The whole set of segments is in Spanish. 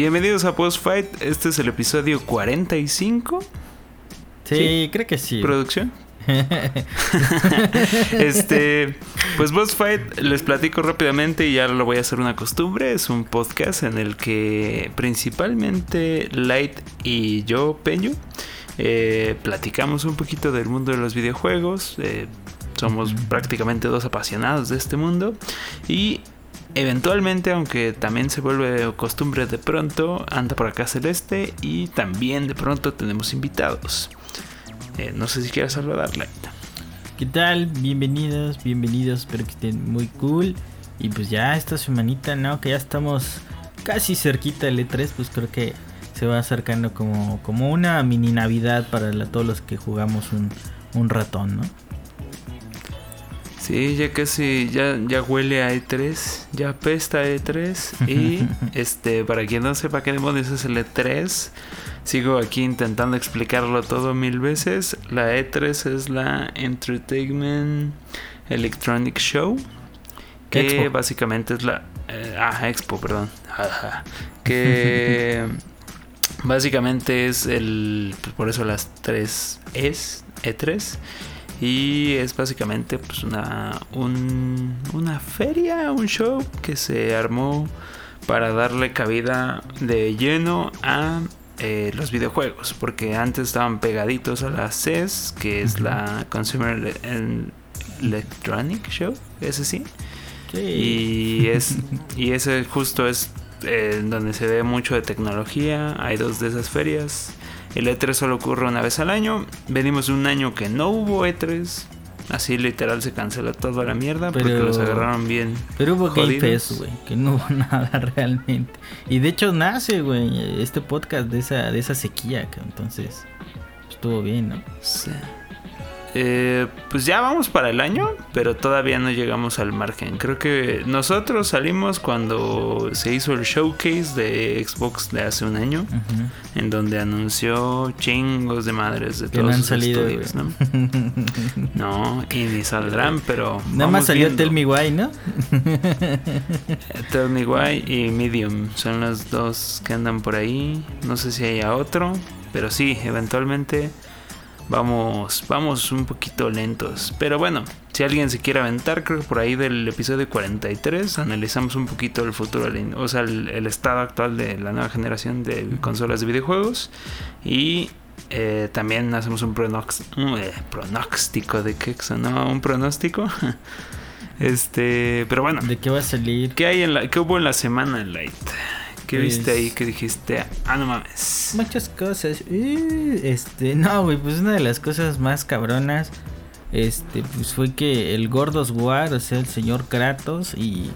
bienvenidos a Post Fight. Este es el episodio 45. Sí, creo que sí. ¿Producción? este, pues Boss Fight les platico rápidamente y ya lo voy a hacer una costumbre. Es un podcast en el que principalmente Light y yo, Peño, eh, platicamos un poquito del mundo de los videojuegos. Eh, somos prácticamente dos apasionados de este mundo y Eventualmente, aunque también se vuelve costumbre de pronto, anda por acá Celeste y también de pronto tenemos invitados. Eh, no sé si quieres saludarle. ¿Qué tal? Bienvenidos, bienvenidos, espero que estén muy cool. Y pues ya esta semanita, ¿no? Que ya estamos casi cerquita del E3, pues creo que se va acercando como, como una mini Navidad para todos los que jugamos un ratón, ¿no? Sí, ya casi, ya, ya huele a E3, ya apesta E3. y este, para quien no sepa qué demonios es el E3, sigo aquí intentando explicarlo todo mil veces. La E3 es la Entertainment Electronic Show. Que básicamente es la. Eh, ah, Expo, perdón. que básicamente es el. Pues, por eso las tres es E3 y es básicamente pues una, una feria, un show que se armó para darle cabida de lleno a eh, los videojuegos. Porque antes estaban pegaditos a la CES, que es la Consumer Electronic Show, ese sí. Y, es, y ese justo es eh, donde se ve mucho de tecnología. Hay dos de esas ferias. El E3 solo ocurre una vez al año. Venimos de un año que no hubo E3. Así literal se cancela toda la mierda porque los agarraron bien. Pero hubo Game güey, que no hubo nada realmente. Y de hecho nace, güey, este podcast de esa, de esa sequía, que entonces estuvo bien, ¿no? Sí. Eh, pues ya vamos para el año, pero todavía no llegamos al margen. Creo que nosotros salimos cuando se hizo el showcase de Xbox de hace un año, en donde anunció chingos de madres de todos los estudios, ¿no? no, y ni saldrán, pero. Nada más salió Tell Me Why, ¿no? Tell Me Why y Medium son los dos que andan por ahí. No sé si haya otro, pero sí, eventualmente vamos, vamos un poquito lentos. Pero bueno, si alguien se quiere aventar, creo que por ahí del episodio 43 analizamos un poquito el futuro, o sea, el, estado actual de la nueva generación de consolas de videojuegos. Y eh, también hacemos un eh, pronóstico de qué ¿no? Un pronóstico. este, pero bueno. ¿De qué va a salir? ¿Qué, hay en la, qué hubo en la semana, Light? ¿Qué viste ahí que dijiste? Ah, no mames. Muchas cosas. Uh, este, no, güey, pues una de las cosas más cabronas. Este, pues fue que el Gordos War, o sea, el señor Kratos y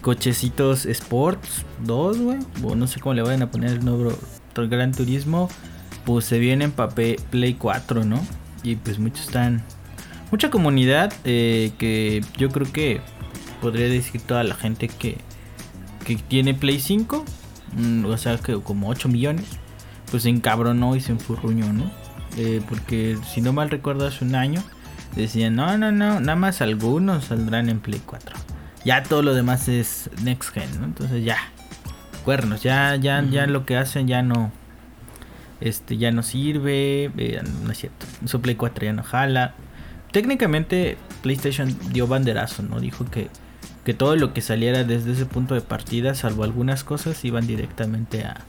Cochecitos Sports 2, güey, o no sé cómo le vayan a poner el nuevo Gran Turismo, pues se vienen para Play 4, ¿no? Y pues muchos están. Mucha comunidad eh, que yo creo que podría decir toda la gente que, que tiene Play 5 Mm, o sea que como 8 millones, pues se encabronó y se enfurruñó, ¿no? Eh, porque si no mal recuerdo hace un año, decían, no, no, no, nada más algunos saldrán en Play 4. Ya todo lo demás es Next Gen, ¿no? Entonces ya, cuernos, ya, ya, ya lo que hacen ya no, este, ya no sirve, eh, no es cierto, su Play 4 ya no jala. Técnicamente PlayStation dio banderazo, ¿no? Dijo que que todo lo que saliera desde ese punto de partida, salvo algunas cosas, iban directamente a,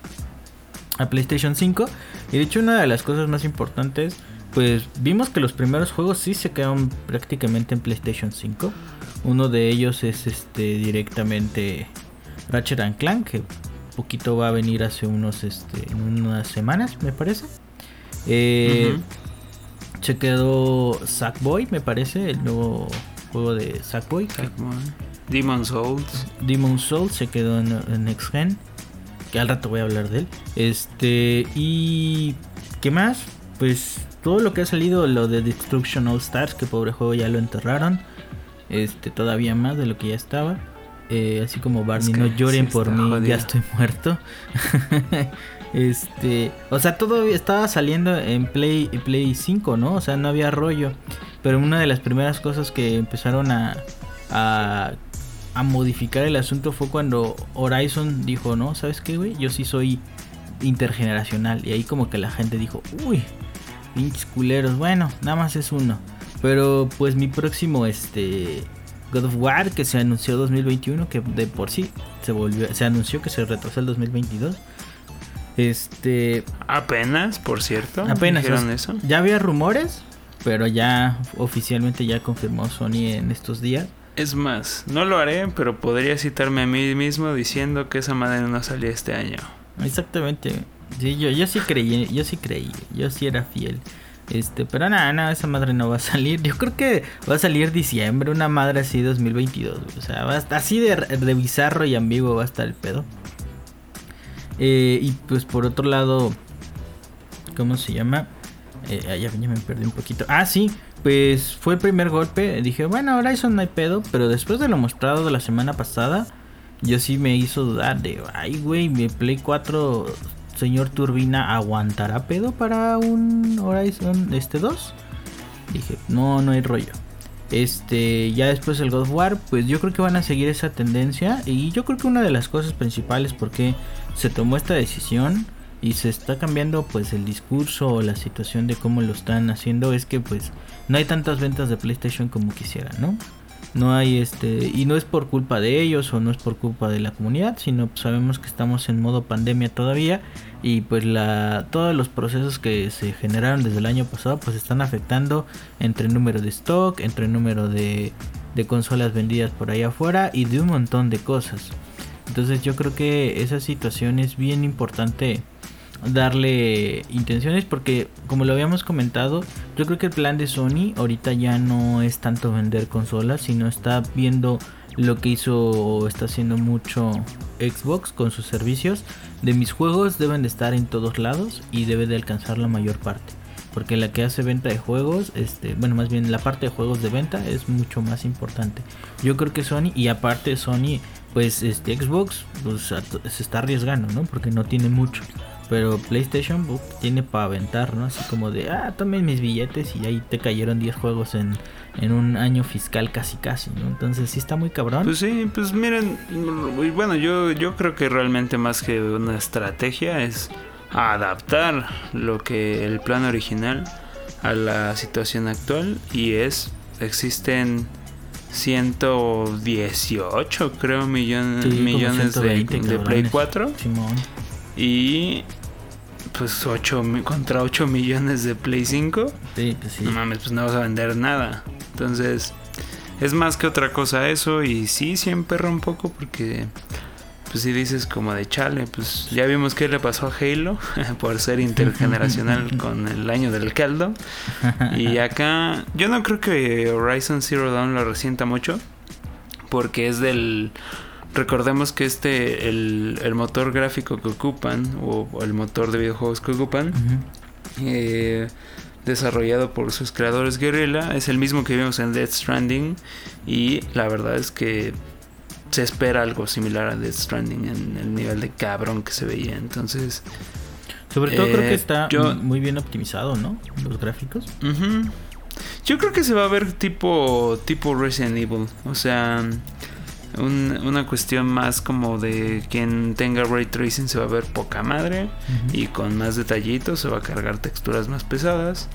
a PlayStation 5. Y de hecho una de las cosas más importantes, pues vimos que los primeros juegos sí se quedaron prácticamente en PlayStation 5. Uno de ellos es este directamente Ratchet and Clank, que poquito va a venir hace unos este, unas semanas, me parece. Eh, Se quedó Sackboy, me parece, el nuevo juego de Sackboy. Demon Souls. Demon Souls se quedó en, Next Gen. Que al rato voy a hablar de él. Este. Y. ¿Qué más? Pues todo lo que ha salido, lo de Destruction All Stars, que pobre juego ya lo enterraron. Este, todavía más de lo que ya estaba. Eh, así como Barney, no lloren por mí, ya estoy muerto. este, o sea, todo estaba saliendo en Play, Play 5, ¿no? O sea, no había rollo. Pero una de las primeras cosas que empezaron a, a a modificar el asunto fue cuando Horizon dijo, no, ¿sabes qué, güey? Yo sí soy intergeneracional. Y ahí como que la gente dijo, uy, pinches culeros. Bueno, nada más es uno. Pero pues mi próximo, este... God of War, que se anunció 2021, que de por sí se volvió, se anunció que se retrasó el 2022. Este. Apenas, por cierto. Apenas. ¿Dijeron eso? Ya había rumores, pero ya oficialmente ya confirmó Sony en estos días. Es más, no lo haré, pero podría citarme a mí mismo diciendo que esa madre no salía este año. Exactamente. Sí, yo, yo sí creí, yo sí creí, yo sí era fiel. Este, pero nada, nada, esa madre no va a salir. Yo creo que va a salir diciembre, una madre así 2022. O sea, va a estar así de, de bizarro y ambiguo va a estar el pedo. Eh, y pues por otro lado, ¿cómo se llama? Eh, ya, ya me perdí un poquito. Ah, sí, pues fue el primer golpe. Dije, bueno, Horizon no hay pedo. Pero después de lo mostrado de la semana pasada, yo sí me hizo dudar de, ay, güey, mi Play 4, señor Turbina, ¿aguantará pedo para un Horizon este 2? Dije, no, no hay rollo. Este, ya después el God of War, pues yo creo que van a seguir esa tendencia. Y yo creo que una de las cosas principales porque se tomó esta decisión y se está cambiando pues el discurso o la situación de cómo lo están haciendo es que pues no hay tantas ventas de PlayStation como quisiera, ¿no? No hay este y no es por culpa de ellos o no es por culpa de la comunidad, sino pues, sabemos que estamos en modo pandemia todavía y pues la todos los procesos que se generaron desde el año pasado pues están afectando entre el número de stock, entre el número de, de consolas vendidas por ahí afuera y de un montón de cosas. Entonces yo creo que esa situación es bien importante darle intenciones porque como lo habíamos comentado yo creo que el plan de Sony ahorita ya no es tanto vender consolas sino está viendo lo que hizo o está haciendo mucho Xbox con sus servicios. De mis juegos deben de estar en todos lados y debe de alcanzar la mayor parte porque la que hace venta de juegos este bueno más bien la parte de juegos de venta es mucho más importante. Yo creo que Sony y aparte Sony pues este Xbox pues, se está arriesgando no porque no tiene mucho pero PlayStation tiene para aventar, ¿no? Así como de, ah, tomen mis billetes y ahí te cayeron 10 juegos en, en un año fiscal casi casi, ¿no? Entonces sí está muy cabrón. Pues sí, pues miren, bueno, yo, yo creo que realmente más que una estrategia es adaptar lo que el plan original a la situación actual y es, existen 118 creo millones millones de, de Play 4 Simón. y pues 8 contra 8 millones de Play 5. Sí, pues sí. No mames, pues no vas a vender nada. Entonces, es más que otra cosa eso. Y sí, sí emperra un poco porque, pues si dices como de chale, pues ya vimos qué le pasó a Halo por ser intergeneracional con el año del caldo. Y acá, yo no creo que Horizon Zero Dawn lo resienta mucho porque es del recordemos que este, el, el, motor gráfico que ocupan, o, el motor de videojuegos que ocupan, uh -huh. eh, desarrollado por sus creadores Guerrilla, es el mismo que vimos en Death Stranding. Y la verdad es que se espera algo similar a Death Stranding en el nivel de cabrón que se veía. Entonces. Sobre todo eh, creo que está yo, muy bien optimizado, ¿no? Los gráficos. Uh -huh. Yo creo que se va a ver tipo, tipo Resident Evil. O sea, un, una cuestión más como de quien tenga ray tracing se va a ver poca madre uh -huh. y con más detallitos se va a cargar texturas más pesadas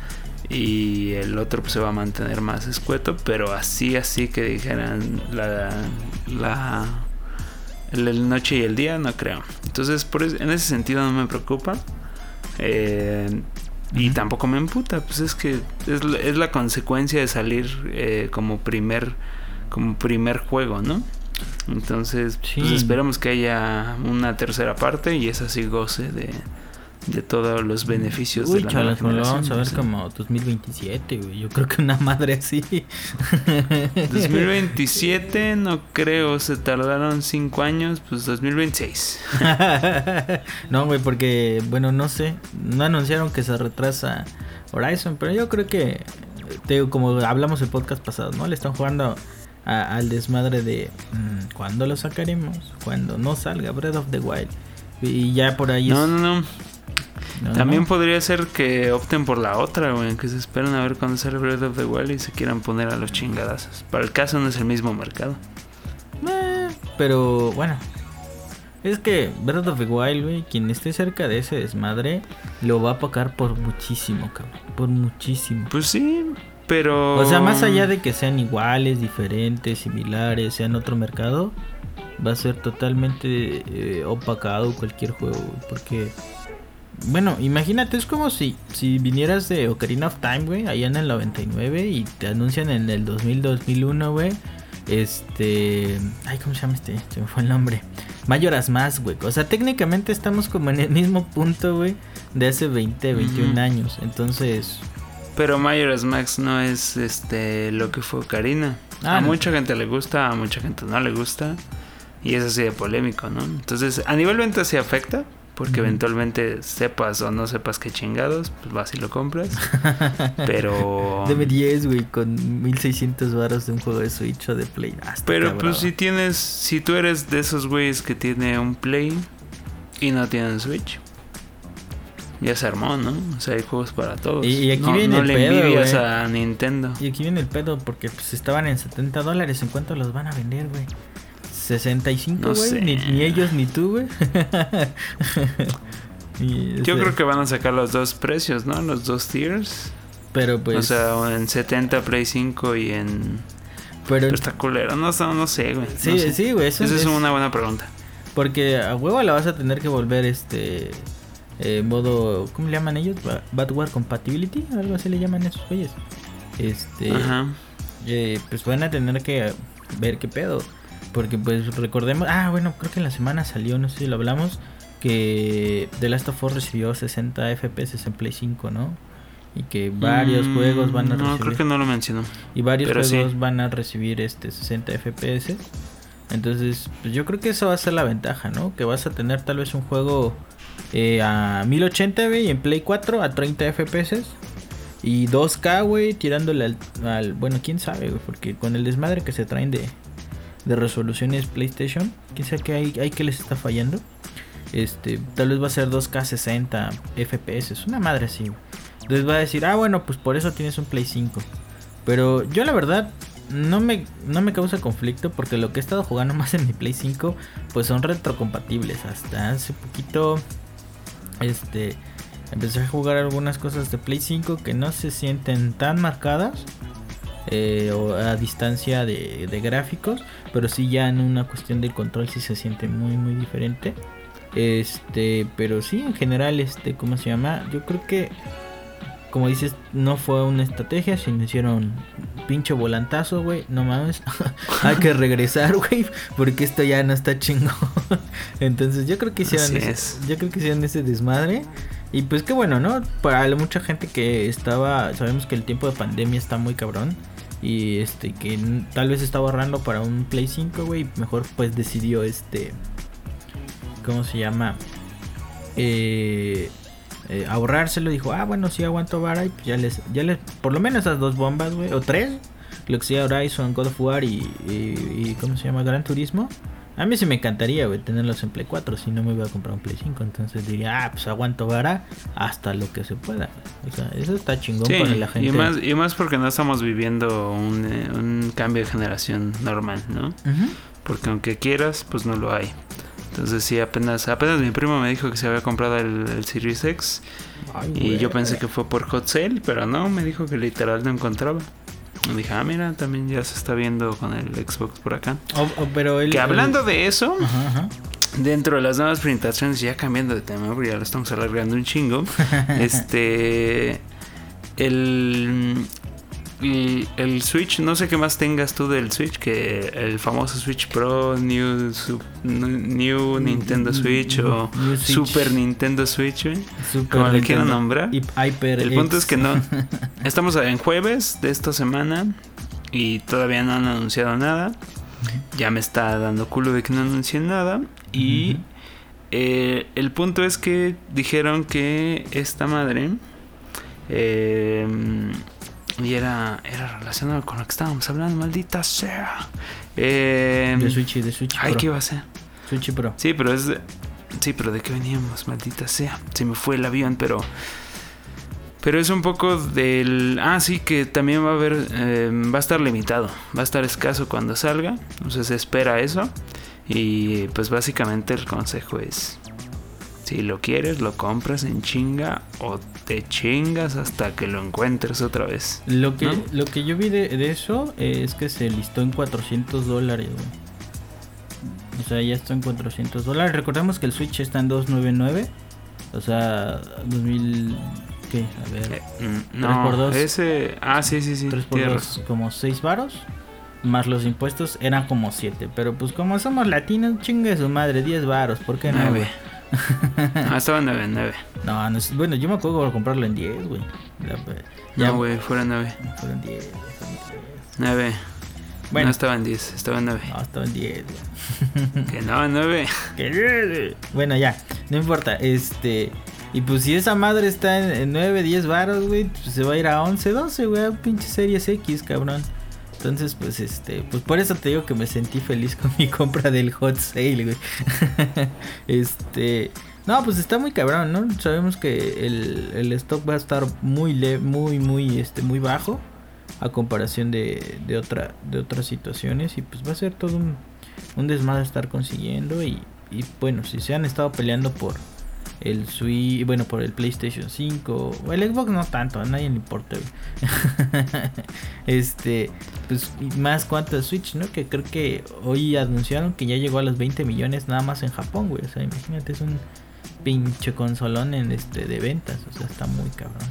y el otro pues, se va a mantener más escueto pero así así que dijeran la la el noche y el día no creo. Entonces por eso, en ese sentido no me preocupa eh, y tampoco me emputa pues es que es, es la consecuencia de salir eh, como primer como primer juego no entonces, sí. pues esperamos que haya una tercera parte y esa sí goce de, de todos los beneficios Uy, de la chalas, nueva lo vamos a ver sí. como 2027, güey. Yo creo que una madre así. 2027 no creo, se tardaron 5 años, pues 2026. no, güey, porque, bueno, no sé, no anunciaron que se retrasa Horizon, pero yo creo que, te, como hablamos el podcast pasado, ¿no? Le están jugando a, al desmadre de mmm, cuándo lo sacaremos, cuando no salga Breath of the Wild. Y ya por ahí. No, es... no, no. No, También no. podría ser que opten por la otra, güey, que se esperen a ver cuándo sale Breath of the Wild y se quieran poner a los chingadazos. Para el caso no es el mismo mercado. Eh, pero bueno. Es que Breath of the Wild, güey, quien esté cerca de ese desmadre, lo va a pagar por muchísimo, cabrón. Por muchísimo. Pues sí, pero... O sea, más allá de que sean iguales, diferentes, similares, sean otro mercado, va a ser totalmente eh, opacado cualquier juego, güey, porque... Bueno, imagínate, es como si, si vinieras de Ocarina of Time, güey, allá en el 99 y te anuncian en el 2000-2001, güey. Este... Ay, ¿cómo se llama este? Se me fue el nombre. Mayoras más, güey. O sea, técnicamente estamos como en el mismo punto, güey, de hace 20, 21 Ujú. años. Entonces... Pero Majora's Max no es este lo que fue Ocarina. Ah, a no. mucha gente le gusta, a mucha gente no le gusta. Y es así de polémico, ¿no? Entonces, a nivel venta sí afecta. Porque Ujú. eventualmente sepas o no sepas qué chingados, pues vas y lo compras. Pero... Deme 10, güey, con 1600 varos de un juego de Switch o de Play. Ah, está Pero pues si tienes, si tú eres de esos güeyes que tiene un Play y no tienen Switch, ya se armó, ¿no? O sea, hay juegos para todos. Y- y aquí no, viene no el le pedo, envidias a Nintendo. Y aquí viene el pedo porque pues estaban en 70 dólares. ¿En cuánto los van a vender, güey? 65, No güey. sé. Ni, ni ellos ni tú, güey. Yo creo que van a sacar los dos precios, ¿no? Los dos tiers. Pero pues. o sea, en 70 Play 5 y en... pero, Pero está culero. No, sé- no sé, güey. sí, no sé. sí, güey. Eso Esa es es- una buena pregunta. Porque a huevo la vas a tener que volver este. Eh, modo. ¿Cómo le llaman ellos? Ba- Badware Compatibility. Algo así le llaman esos güeyes. Este. Ajá. eh, pues van a tener que ver qué pedo. Porque pues recordemos, ah bueno, creo que en la semana salió, no sé si lo hablamos, que The Last of Us recibió 60 FPS en Play 5, ¿no? Y que varios Mm, juegos van a No, recibir creo que no lo mencionó. y varios sí. juegos van a recibir este 60 FPS. Entonces, pues yo creo que eso va a ser la ventaja, ¿no? Que vas a tener tal vez un juego eh, a 1080, güey, en Play 4 a 30 FPS. Y 2K, güey, tirándole al, Bueno, quién sabe, porque con el desmadre que se traen de, de resoluciones PlayStation, quién sabe que hay, hay que les está fallando. Este, tal vez va a ser 2K 60 FPS, una madre así. Entonces va a decir, ah, bueno, pues por eso tienes un Play 5. Pero yo la verdad no me, no me causa conflicto porque lo que he estado jugando más en mi Play 5 pues son retrocompatibles. Hasta hace poquito este empecé a jugar algunas cosas de Play 5 que no se sienten tan marcadas eh, o a distancia de, de gráficos, pero sí ya en una cuestión del control sí se siente muy muy diferente. Este, pero sí en general este, ¿cómo se llama? Yo creo que como dices, no fue una estrategia, sino hicieron pinche volantazo, güey. No mames. Hay que regresar, güey, porque esto ya no está chingón. Entonces, yo creo que hicieron ese, es. yo creo que hicieron ese desmadre. Y pues qué bueno, ¿no? Para la mucha gente que estaba, sabemos que el tiempo de pandemia está muy cabrón y este que tal vez estaba ahorrando para un Play 5, güey, mejor pues decidió este ¿cómo se llama? Eh, eh, ahorrárselo, dijo, ah, bueno, sí aguanto vara y pues ya les, ya les, por lo menos esas dos bombas, güey, o tres, lo que sea Horizon, God of War y, y, y ¿cómo se llama? Gran Turismo. A mí sí me encantaría, güey, tenerlos en Play 4, si no me voy a comprar un Play 5, entonces diría, ah, pues aguanto vara hasta lo que se pueda. O sea, eso está chingón Sí, para la gente. y más, y más porque no estamos viviendo un, eh, un cambio de generación normal, ¿no? Porque aunque quieras, pues no lo hay. Entonces sí, apenas, apenas mi primo me dijo que se había comprado el, el Series X Ay, y yo pensé que fue por hot sale, pero no, me dijo que literal no encontraba. Y dije, ah, mira, también ya se está viendo con el Xbox por acá. O- o- pero el- Que hablando el- de eso, Ajá, ajá. dentro de las nuevas presentaciones, ya cambiando de tema, porque ya lo estamos alargando un chingo, este, el, el, el Switch, no sé qué más tengas tú del Switch, que el famoso Switch Pro, New, New Nintendo Switch o New Switch. Super Nintendo Switch, Super como le quieran nombrar. Hyper El punto X. es que no. Estamos en jueves de esta semana y todavía no han anunciado nada. Ya me está dando culo de que no anuncien nada. Y eh, el punto es que dijeron que esta madre. eh, y era, era relacionado con lo que estábamos hablando, maldita sea. Eh, De Switch de Switch ay, Pro. ¿qué iba a ser? Switch Pro. Sí, pero es. de- Sí, pero ¿de qué veníamos? Maldita sea. Se me fue el avión, pero. Pero es un poco del. Ah, sí, que también va a haber. eh, va a estar limitado. Va a estar escaso cuando salga. Entonces se espera eso. Y pues básicamente el consejo es, si lo quieres, lo compras en chinga o te chingas hasta que lo encuentres otra vez. Lo que, ¿No? lo que yo vi de, de eso es que se listó en 400 dólares. O sea, ya está en 400 dólares. Recordemos que el Switch está en 299. O sea, 2000... ¿Qué? A ver. Eh, mm, Tres no, por dos. ese... Ah, sí, sí, sí. 3 por tienes 2, razón. como 6 varos. Más los impuestos eran como 7. Pero pues como somos latinos, chingue su madre, 10 varos. ¿Por qué no? Ah, estaba en 9, 9. No, no es- bueno, yo me acuerdo de comprarlo en 10, güey. Ya, pues, No, güey, fueron 9. Fueron 10, fueron 10. 9. Bueno. No estaba en 10, estaba en 9. No, estaba en 10, güey. Que no, 9. Que- Bueno, ya, no importa. Este. Y pues si esa madre está en, en 9, 10 varos, güey, pues se va a ir a 11, 12, güey, a pinche series X, cabrón. Entonces, pues este, pues por eso te digo que me sentí feliz con mi compra del hot sale, güey. este, no, pues está muy cabrón, ¿no? Sabemos que el, el stock va a estar muy le muy muy este muy bajo a comparación de, de otra de otras situaciones y pues va a ser todo un un desmadre estar consiguiendo y, y bueno, si se han estado peleando por el Switch, bueno, por el PlayStation 5, o el Xbox no tanto, a nadie le importa. este, pues más cuanto al Switch, ¿no? Que creo que hoy anunciaron que ya llegó a los 20 millones nada más en Japón, güey. O sea, imagínate, es un pinche consolón en este de ventas, o sea, está muy cabrón.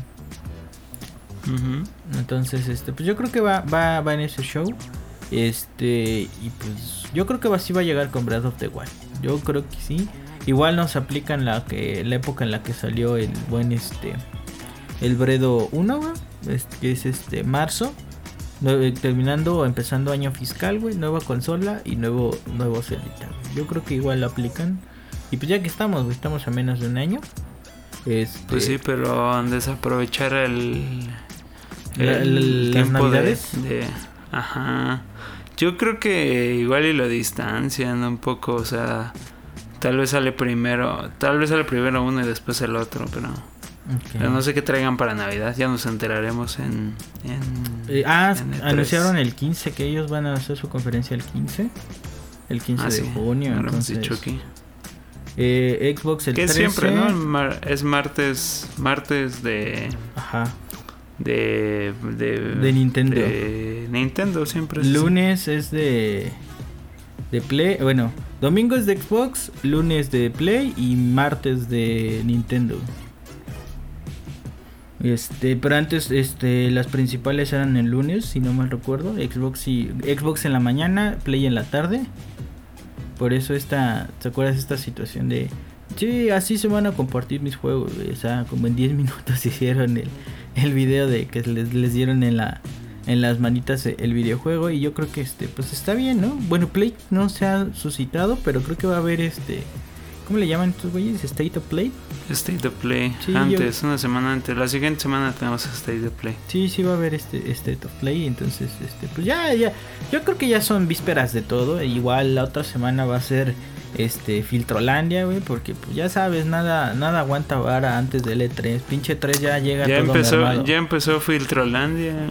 Entonces, este, pues yo creo que va, va, va en ese show. Este, y pues yo creo que va, sí va a llegar con Breath of the Wild. Yo creo que sí. Igual nos aplican la que la época en la que salió el buen este el Bredo 1, güey, este, que es este marzo. Nue- terminando o empezando año fiscal, güey, nueva consola y nuevo nuevo güey. Yo creo que igual lo aplican. Y pues ya que estamos, güey, estamos a menos de un año. Este, Pues sí, pero desaprovechar el, el las tiempo de, de- Ajá. Yo creo que igual y lo distancian un poco, o sea, tal vez sale primero, tal vez sale primero uno y después el otro, pero, no sé qué traigan para Navidad, ya nos enteraremos en... en Eh, ah, en el anunciaron 3. el 15 que ellos van a hacer su conferencia el 15. El 15 Ah, de sí, junio. entonces, dicho aquí. eh, Xbox el Que es 13. siempre, ¿no? Mar- es martes, martes de... Ajá. De, de, De Nintendo. de Nintendo siempre es así. Lunes es de. De Play. Bueno, domingo es de Xbox, lunes de Play y martes de Nintendo. Este, pero antes este, las principales eran el lunes, si no mal recuerdo. Xbox y Xbox en la mañana, Play en la tarde. Por eso esta, ¿te acuerdas esta situación de Sí, así se van a compartir mis juegos. O sea, como en 10 minutos hicieron el, el video de que les, les dieron en la en las manitas el videojuego y yo creo que este pues está bien, ¿no? Bueno, Play no se ha suscitado, pero creo que va a haber este ¿cómo le llaman estos güeyes? State of Play. State of Play. Sí, yo- antes, una semana antes. La siguiente semana tenemos State of Play. Sí, sí va a haber este State of Play, entonces este pues ya ya yo creo que ya son vísperas de todo, e igual la otra semana va a ser este Filtrolandia, güey, porque pues ya sabes, nada nada aguanta vara antes del E3. Pinche 3 ya llega Ya todo empezó, ya empezó Filtrolandia.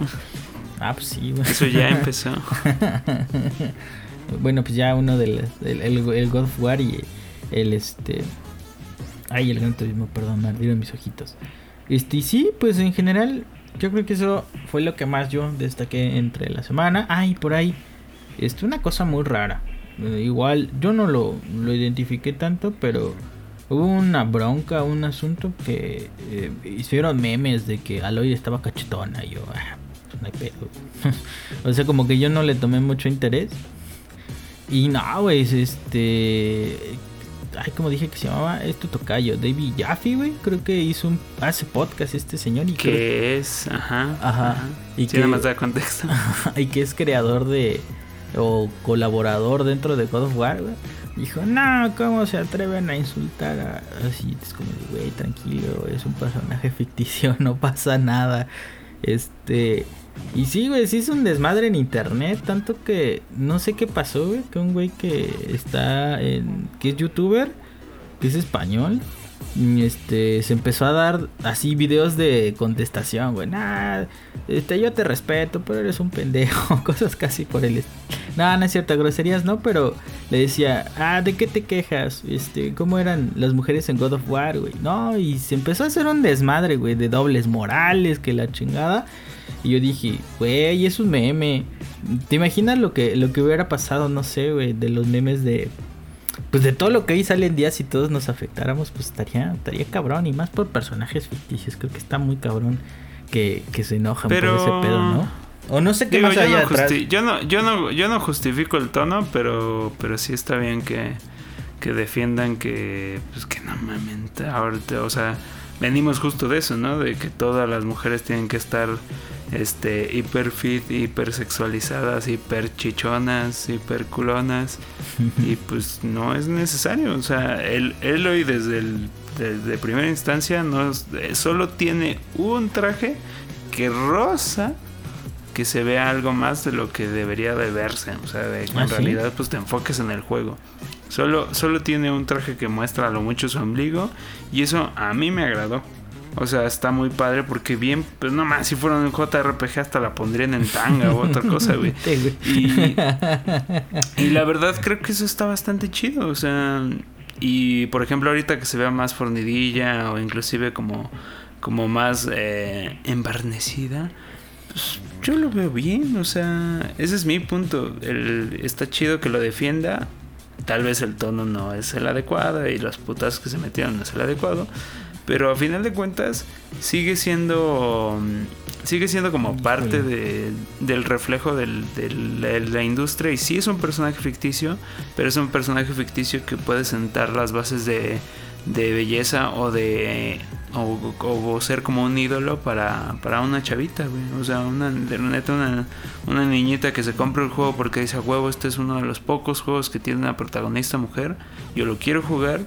Ah, pues sí, güey. Eso ya empezó. bueno, pues ya uno de las, el, el, el God of War y el este. Ay, el Gran Turismo, perdón, me ardieron mis ojitos. Este, y sí, pues en general, yo creo que eso fue lo que más yo destaqué entre la semana. Ay, por ahí, este, una cosa muy rara. Eh, igual, yo no lo, lo identifiqué tanto, pero hubo una bronca, un asunto que eh, hicieron memes de que Aloy estaba cachetona. Y yo, ah, no hay pedo. o sea, como que yo no le tomé mucho interés. Y no, güey, es este. Ay, como dije que se llamaba esto tocayo, David Jaffe, güey. Creo que hizo un. Hace podcast este señor y creo- que es, ajá. Ajá. Y Y que- que nada más da contexto. y que es creador de. o colaborador dentro de God of War, güey. Dijo, no, ¿cómo se atreven a insultar a.? Así, es como, güey, tranquilo, es un personaje ficticio, no pasa nada. Este. Y sí, güey, sí es un desmadre en internet, tanto que no sé qué pasó, güey, que un güey que está en. que es youtuber, que es español. Este, se empezó a dar así videos de contestación, güey. Nah, este, yo te respeto, pero eres un pendejo. Cosas casi por el, No, no es cierto, groserías no, pero le decía, ah, ¿de qué te quejas? Este, ¿cómo eran las mujeres en God of War, güey? No, y se empezó a hacer un desmadre, güey, de dobles morales, que la chingada. Y yo dije, güey, es un meme. ¿Te imaginas lo que, lo que hubiera pasado, no sé, güey, de los memes de... Pues de todo lo que hoy sale en día, si todos nos afectáramos, pues estaría, estaría cabrón. Y más por personajes ficticios, creo que está muy cabrón que, que se enojan por ese pedo, ¿no? O no sé qué más yo hay no atrás. Yo no, yo no, yo no justifico el tono, pero, pero sí está bien que, que defiendan que, pues que no mames, ahorita, o sea, venimos justo de eso, ¿no? De que todas las mujeres tienen que estar este hiper fit, hiper sexualizadas, hiper chichonas, hiper culonas y pues no es necesario, o sea, él, él hoy desde el desde primera instancia no eh, solo tiene un traje que rosa que se vea algo más de lo que debería de verse, o sea, de que ¿Ah, en sí? realidad pues te enfoques en el juego. Solo, solo tiene un traje que muestra a lo mucho su ombligo y eso a mí me agradó. O sea, está muy padre porque bien, pues no más, si fuera un JRPG hasta la pondrían en tanga o otra cosa, güey. Y, y la verdad creo que eso está bastante chido, o sea, y por ejemplo ahorita que se vea más fornidilla o inclusive como, como más eh, embarnecida, pues yo lo veo bien, o sea, ese es mi punto. El, está chido que lo defienda. Tal vez el tono no es el adecuado y las putas que se metieron no es el adecuado. Pero a final de cuentas sigue siendo sigue siendo como parte de, del reflejo del- del- de la industria y sí es un personaje ficticio, pero es un personaje ficticio que puede sentar las bases de, de belleza o de o, o ser como un ídolo para, para una chavita, güey. O sea, una, de neta, una, una niñita que se compra el juego porque dice, "A huevo, este es uno de los pocos juegos que tiene una protagonista mujer, yo lo quiero jugar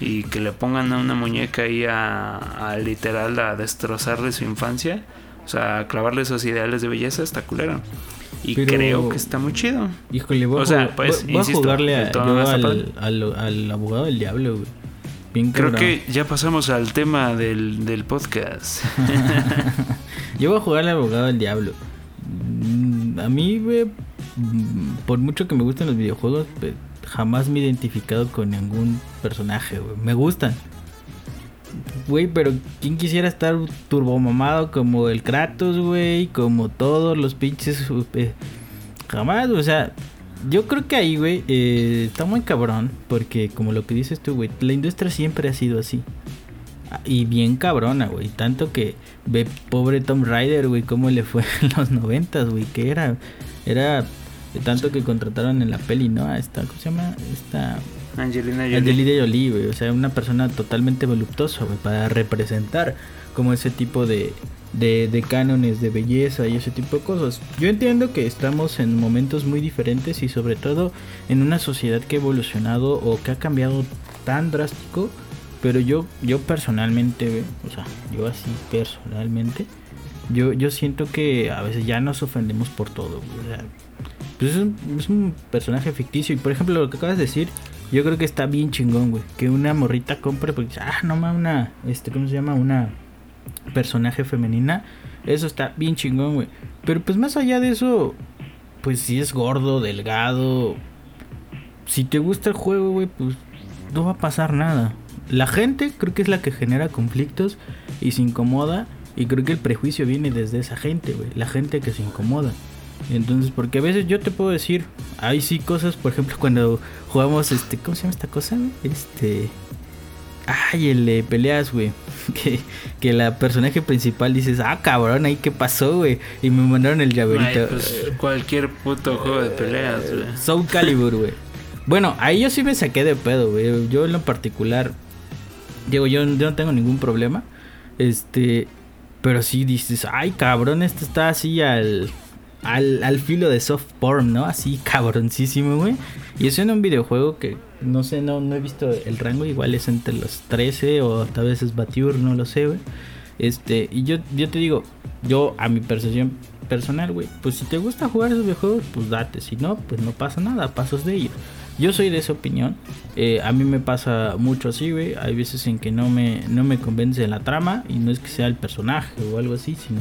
y que le pongan a una muñeca ahí a, a literal a destrozarle su infancia, o sea, a clavarle esos ideales de belleza, está culero. Y Pero- creo que está muy chido. Híjole, voy, a O sea, pues, voy- voy insisto, a jugarle a- yo al, al, al abogado del diablo, güey. Creo que ya pasamos al tema del, del podcast. Yo voy a jugar al abogado del diablo. Mm, A mí, mm, por mucho que me gusten los videojuegos, pues, jamás me he identificado con ningún personaje, güey. Me gustan. Güey, pero ¿quién quisiera estar turbomamado como el Kratos, güey? Como todos los pinches... eh, jamás, o sea... Yo creo que ahí, güey, eh, está muy cabrón. Porque como lo que dices tú, güey, la industria siempre ha sido así. Y bien cabrona, güey. Tanto que ve pobre Tom Rider, güey, cómo le fue en los noventas, güey. Que era, era de tanto que contrataron en la peli, ¿no? A esta, ¿cómo se llama? Esta Angelina Jolie. Angelina Jolie, güey. O sea, una persona totalmente voluptuosa, güey, para representar como ese tipo de, de, de cánones de belleza y ese tipo de cosas. Yo entiendo que estamos en momentos muy diferentes y sobre todo en una sociedad que ha evolucionado o que ha cambiado tan drástico. Pero yo, yo personalmente, o sea, yo así personalmente, yo, yo siento que a veces ya nos ofendemos por todo. O sea, pues es un, personaje ficticio. Y por ejemplo, lo que acabas de decir, yo creo que está bien chingón, güey. Que una morrita compre, porque ah, no mames, una, este, ¿cómo se llama? Una personaje femenina. Eso está bien chingón, güey. Pero pues más allá de eso, pues si es gordo, delgado. Si te gusta el juego, güey, pues no va a pasar nada. La gente creo que es la que genera conflictos y se incomoda. Y creo que el prejuicio viene desde esa gente, güey. La gente que se incomoda. Entonces, porque a veces yo te puedo decir, hay sí cosas, por ejemplo, cuando jugamos este, ¿cómo se llama esta cosa? Este, ay, el de peleas, güey, que, que la personaje principal dices, ah, cabrón, ahí qué pasó, güey, y me mandaron el Ay, llaverito. pues, cualquier puto juego de peleas, güey. Soul Calibur, güey. Bueno, ahí yo sí me saqué de pedo, güey. Yo en lo particular, digo, yo, yo no tengo ningún problema. Este, pero sí dices, ay, cabrón, este está así al, al, al filo de soft porn, ¿no? Así cabroncísimo, güey. Y eso en un videojuego que, no sé, no, no he visto el rango, igual es entre los 13 o tal vez es Bature, no lo sé, güey. Este, y yo, yo te digo, yo a mi percepción personal, güey, pues si te gusta jugar esos videojuegos, pues date. Si no, pues no pasa nada, pasos de ello. Yo soy de esa opinión. Eh, a mí me pasa mucho así, güey. Hay veces en que no me, no me convence la trama. Y no es que sea el personaje o algo así, sino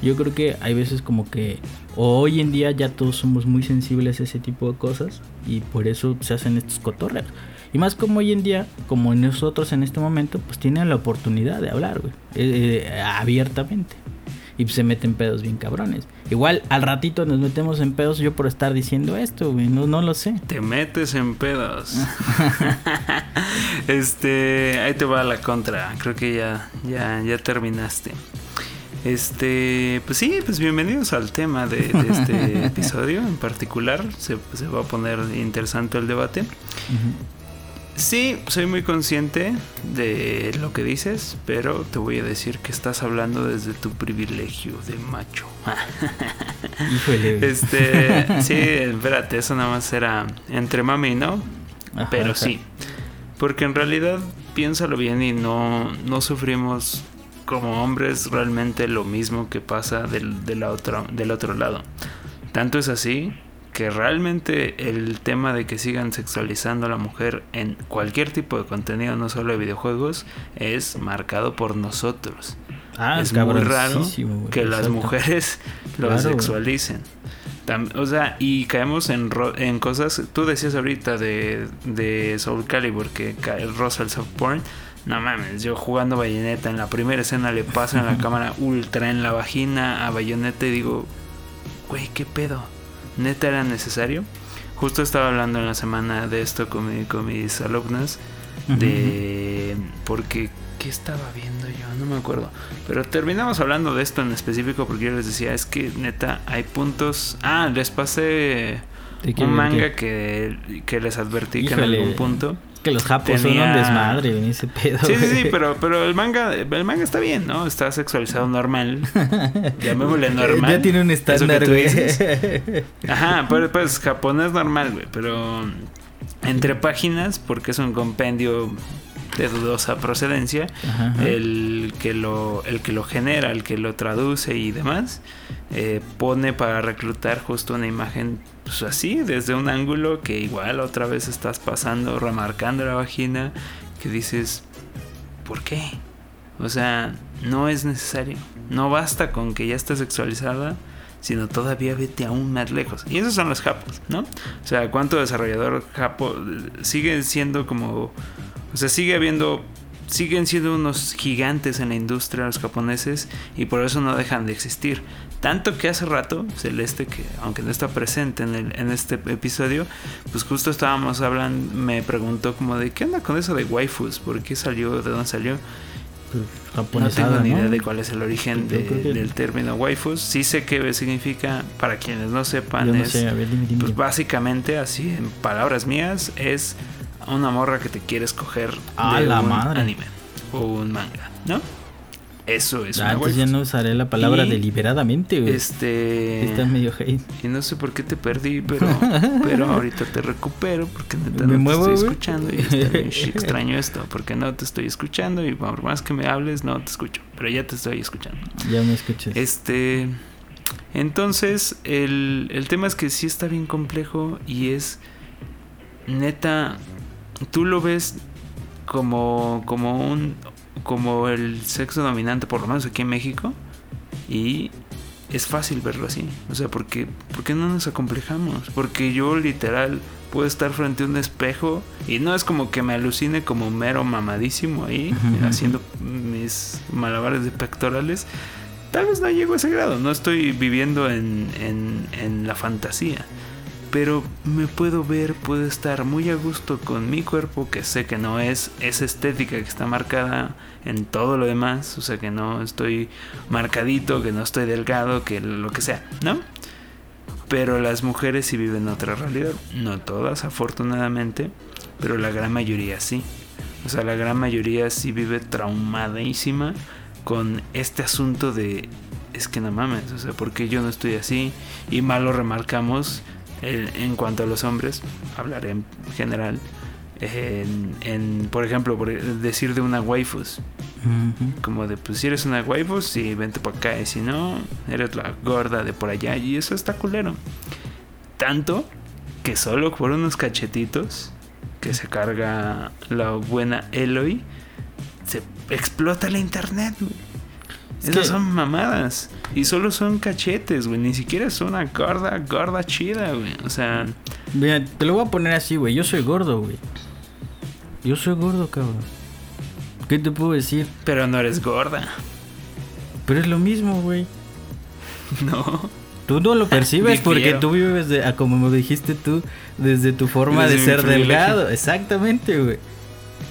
Yo creo que hay veces como que hoy en día ya todos somos muy sensibles a ese tipo de cosas y por eso se hacen estos cotorreos. Y más como hoy en día, como nosotros en este momento, pues tienen la oportunidad de hablar, güey, eh, eh, abiertamente. Y se meten pedos bien cabrones. Igual al ratito nos metemos en pedos yo por estar diciendo esto, güey, no, no lo sé. Te metes en pedos. este, ahí te va la contra. Creo que ya, ya, ya terminaste. Este, pues sí, pues bienvenidos al tema de, este episodio en particular. Se, se, va a poner interesante el debate. Sí, soy muy consciente de lo que dices, pero te voy a decir que estás hablando desde tu privilegio de macho. Este, sí, espérate, eso nada más era entre mami, ¿no? pero sí. Porque en realidad, piénsalo bien y no, no sufrimos como hombres realmente lo mismo que pasa del, del, otro, del otro lado. Tanto es así que realmente el tema de que sigan sexualizando a la mujer en cualquier tipo de contenido, no solo de videojuegos, es marcado por nosotros. Ah, es muy raro que las mujeres lo sexualicen. o sea, y caemos en, en cosas. Tú decías ahorita de, de Soul Calibur que el Russell Soft Porn. No mames, yo jugando bayoneta en la primera escena le pasan la cámara ultra en la vagina a bayoneta y digo, güey, ¿qué pedo? neta era necesario. Justo estaba hablando en la semana de esto con, con mis alumnas, de porque ¿qué estaba viendo yo? No me acuerdo. Pero terminamos hablando de esto en específico porque yo les decía, es que neta hay puntos... Ah, les pasé un manga que, que, les advertí que en algún punto que los japos son un desmadre en ese pedo. Sí, sí, sí, pero, pero el manga, el manga está bien, ¿no? Está sexualizado normal. Llamémosle normal. Ya tiene un estándar, güey. Ajá, pues, pues japonés normal, güey. Pero entre páginas, porque es un compendio de dudosa procedencia, el que lo el que lo genera, el que lo traduce y demás, eh, pone para reclutar justo una imagen pues así, desde un ángulo que igual otra vez estás pasando, remarcando la vagina, que dices, ¿por qué? O sea, no es necesario. No basta con que ya esté sexualizada, sino todavía vete aún más lejos. Y esos son los japos, ¿no? O sea, ¿cuánto desarrollador japo sigue siendo como... O sea, sigue habiendo siguen siendo unos gigantes en la industria los japoneses y por eso no dejan de existir. Tanto que hace rato, Celeste, que aunque no está presente en, el, en este episodio, pues justo estábamos hablando, me preguntó como de qué onda con eso de waifus, por qué salió, de dónde salió. Pues, no tengo ni idea de cuál es el origen del término waifus. Sí sé qué significa, para quienes no sepan, es pues básicamente, así en palabras mías, es una morra que te quieres coger a de la un anime o un manga, ¿no? Eso es ah, ya no usaré la palabra deliberadamente, güey. Este. Está medio hate. Y no sé por qué te perdí, pero, pero ahorita te recupero porque neta no te estoy escuchando y está extraño esto, porque no te estoy escuchando y por más que me hables, no te escucho. Pero ya te estoy escuchando. Ya me escuchas. Este. Entonces, el, el tema es que sí está bien complejo y es. Neta. Tú lo ves como, como un como el sexo dominante, por lo menos aquí en México, y es fácil verlo así. O sea, porque, ¿por qué no nos acomplejamos? Porque yo literal puedo estar frente a un espejo y no es como que me alucine como mero mamadísimo ahí, haciendo mis malabares de pectorales. Tal vez no llego a ese grado, no estoy viviendo en, en, en la fantasía pero me puedo ver, puedo estar muy a gusto con mi cuerpo, que sé que no es esa estética que está marcada en todo lo demás, o sea que no estoy marcadito, que no estoy delgado, que lo que sea, ¿no? Pero las mujeres sí viven otra realidad, no todas afortunadamente, pero la gran mayoría sí. O sea, la gran mayoría sí vive traumadísima con este asunto de es que no mames, o sea, porque yo no estoy así? Y mal lo remarcamos en cuanto a los hombres, hablaré en general. En, por ejemplo, por decir de una waifus. Como de, pues si eres una waifus, sí, vente para acá. Y si no, eres la gorda de por allá. Y eso está culero. Tanto que solo por unos cachetitos que se carga la buena Eloy, se explota la internet. Esas son mamadas. Y solo son cachetes, güey. Ni siquiera es una gorda, gorda chida, güey. O sea. Mira, te lo voy a poner así, güey. Yo soy gordo, güey. Yo soy gordo, cabrón. ¿Qué te puedo decir? Pero no eres gorda. Pero es lo mismo, güey. No. Tú no lo percibes porque tú vives, de, como me dijiste tú, desde tu forma de ser delgado. Exactamente, güey.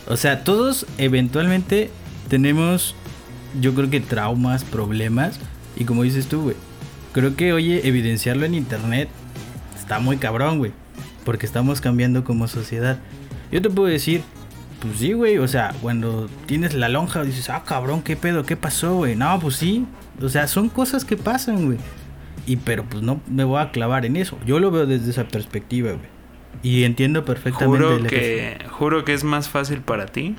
O sea, todos eventualmente tenemos, yo creo que traumas, problemas. Y como dices tú, güey, creo que, oye, evidenciarlo en internet está muy cabrón, güey. Porque estamos cambiando como sociedad. Yo te puedo decir, pues sí, güey, o sea, cuando tienes la lonja dices, ah, cabrón, ¿qué pedo? ¿Qué pasó, güey? No, pues sí. O sea, son cosas que pasan, güey. Y pero pues no me voy a clavar en eso. Yo lo veo desde esa perspectiva, güey. Y entiendo perfectamente. Juro que, juro que es más fácil para ti.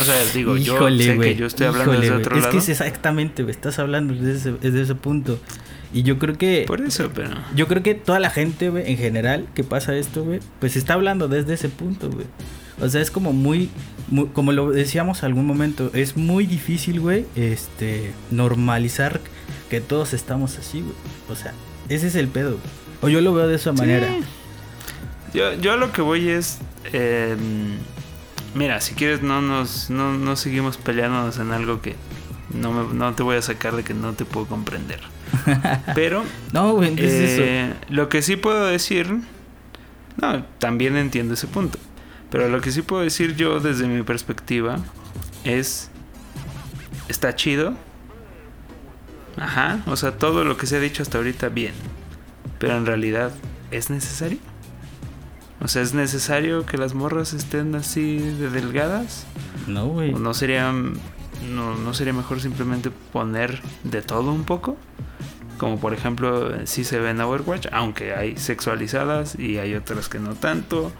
O sea, digo, yo sé que yo estoy hablando desde otro es lado. que es exactamente, güey. Estás hablando desde ese, desde ese punto. Y yo creo que. Por eso, pero. Yo creo que toda la gente, güey, en general, que pasa esto, güey, pues está hablando desde ese punto, güey. O sea, es como muy, Como lo decíamos algún momento, es muy difícil, güey, este. Normalizar que todos estamos así, güey. O sea, ese es el pedo. O yo lo veo de esa manera. Yo, yo lo que voy es. Em, mira, si quieres, no nos no, no seguimos peleándonos en algo que no, me, no te voy a sacar de que no te puedo comprender. Pero. no, güey, es eso? Eh, lo que sí puedo decir. No, también entiendo ese punto. Pero lo que sí puedo decir yo desde mi perspectiva es. Está chido Ajá, o sea, todo lo que se ha dicho hasta ahorita bien. Pero en realidad, ¿es necesario? O sea, ¿es necesario que las morras estén así de delgadas? No, güey. ¿O no sería, no, no sería mejor simplemente poner de todo un poco? Como por ejemplo, si se ve en Overwatch, aunque hay sexualizadas y hay otras que no tanto.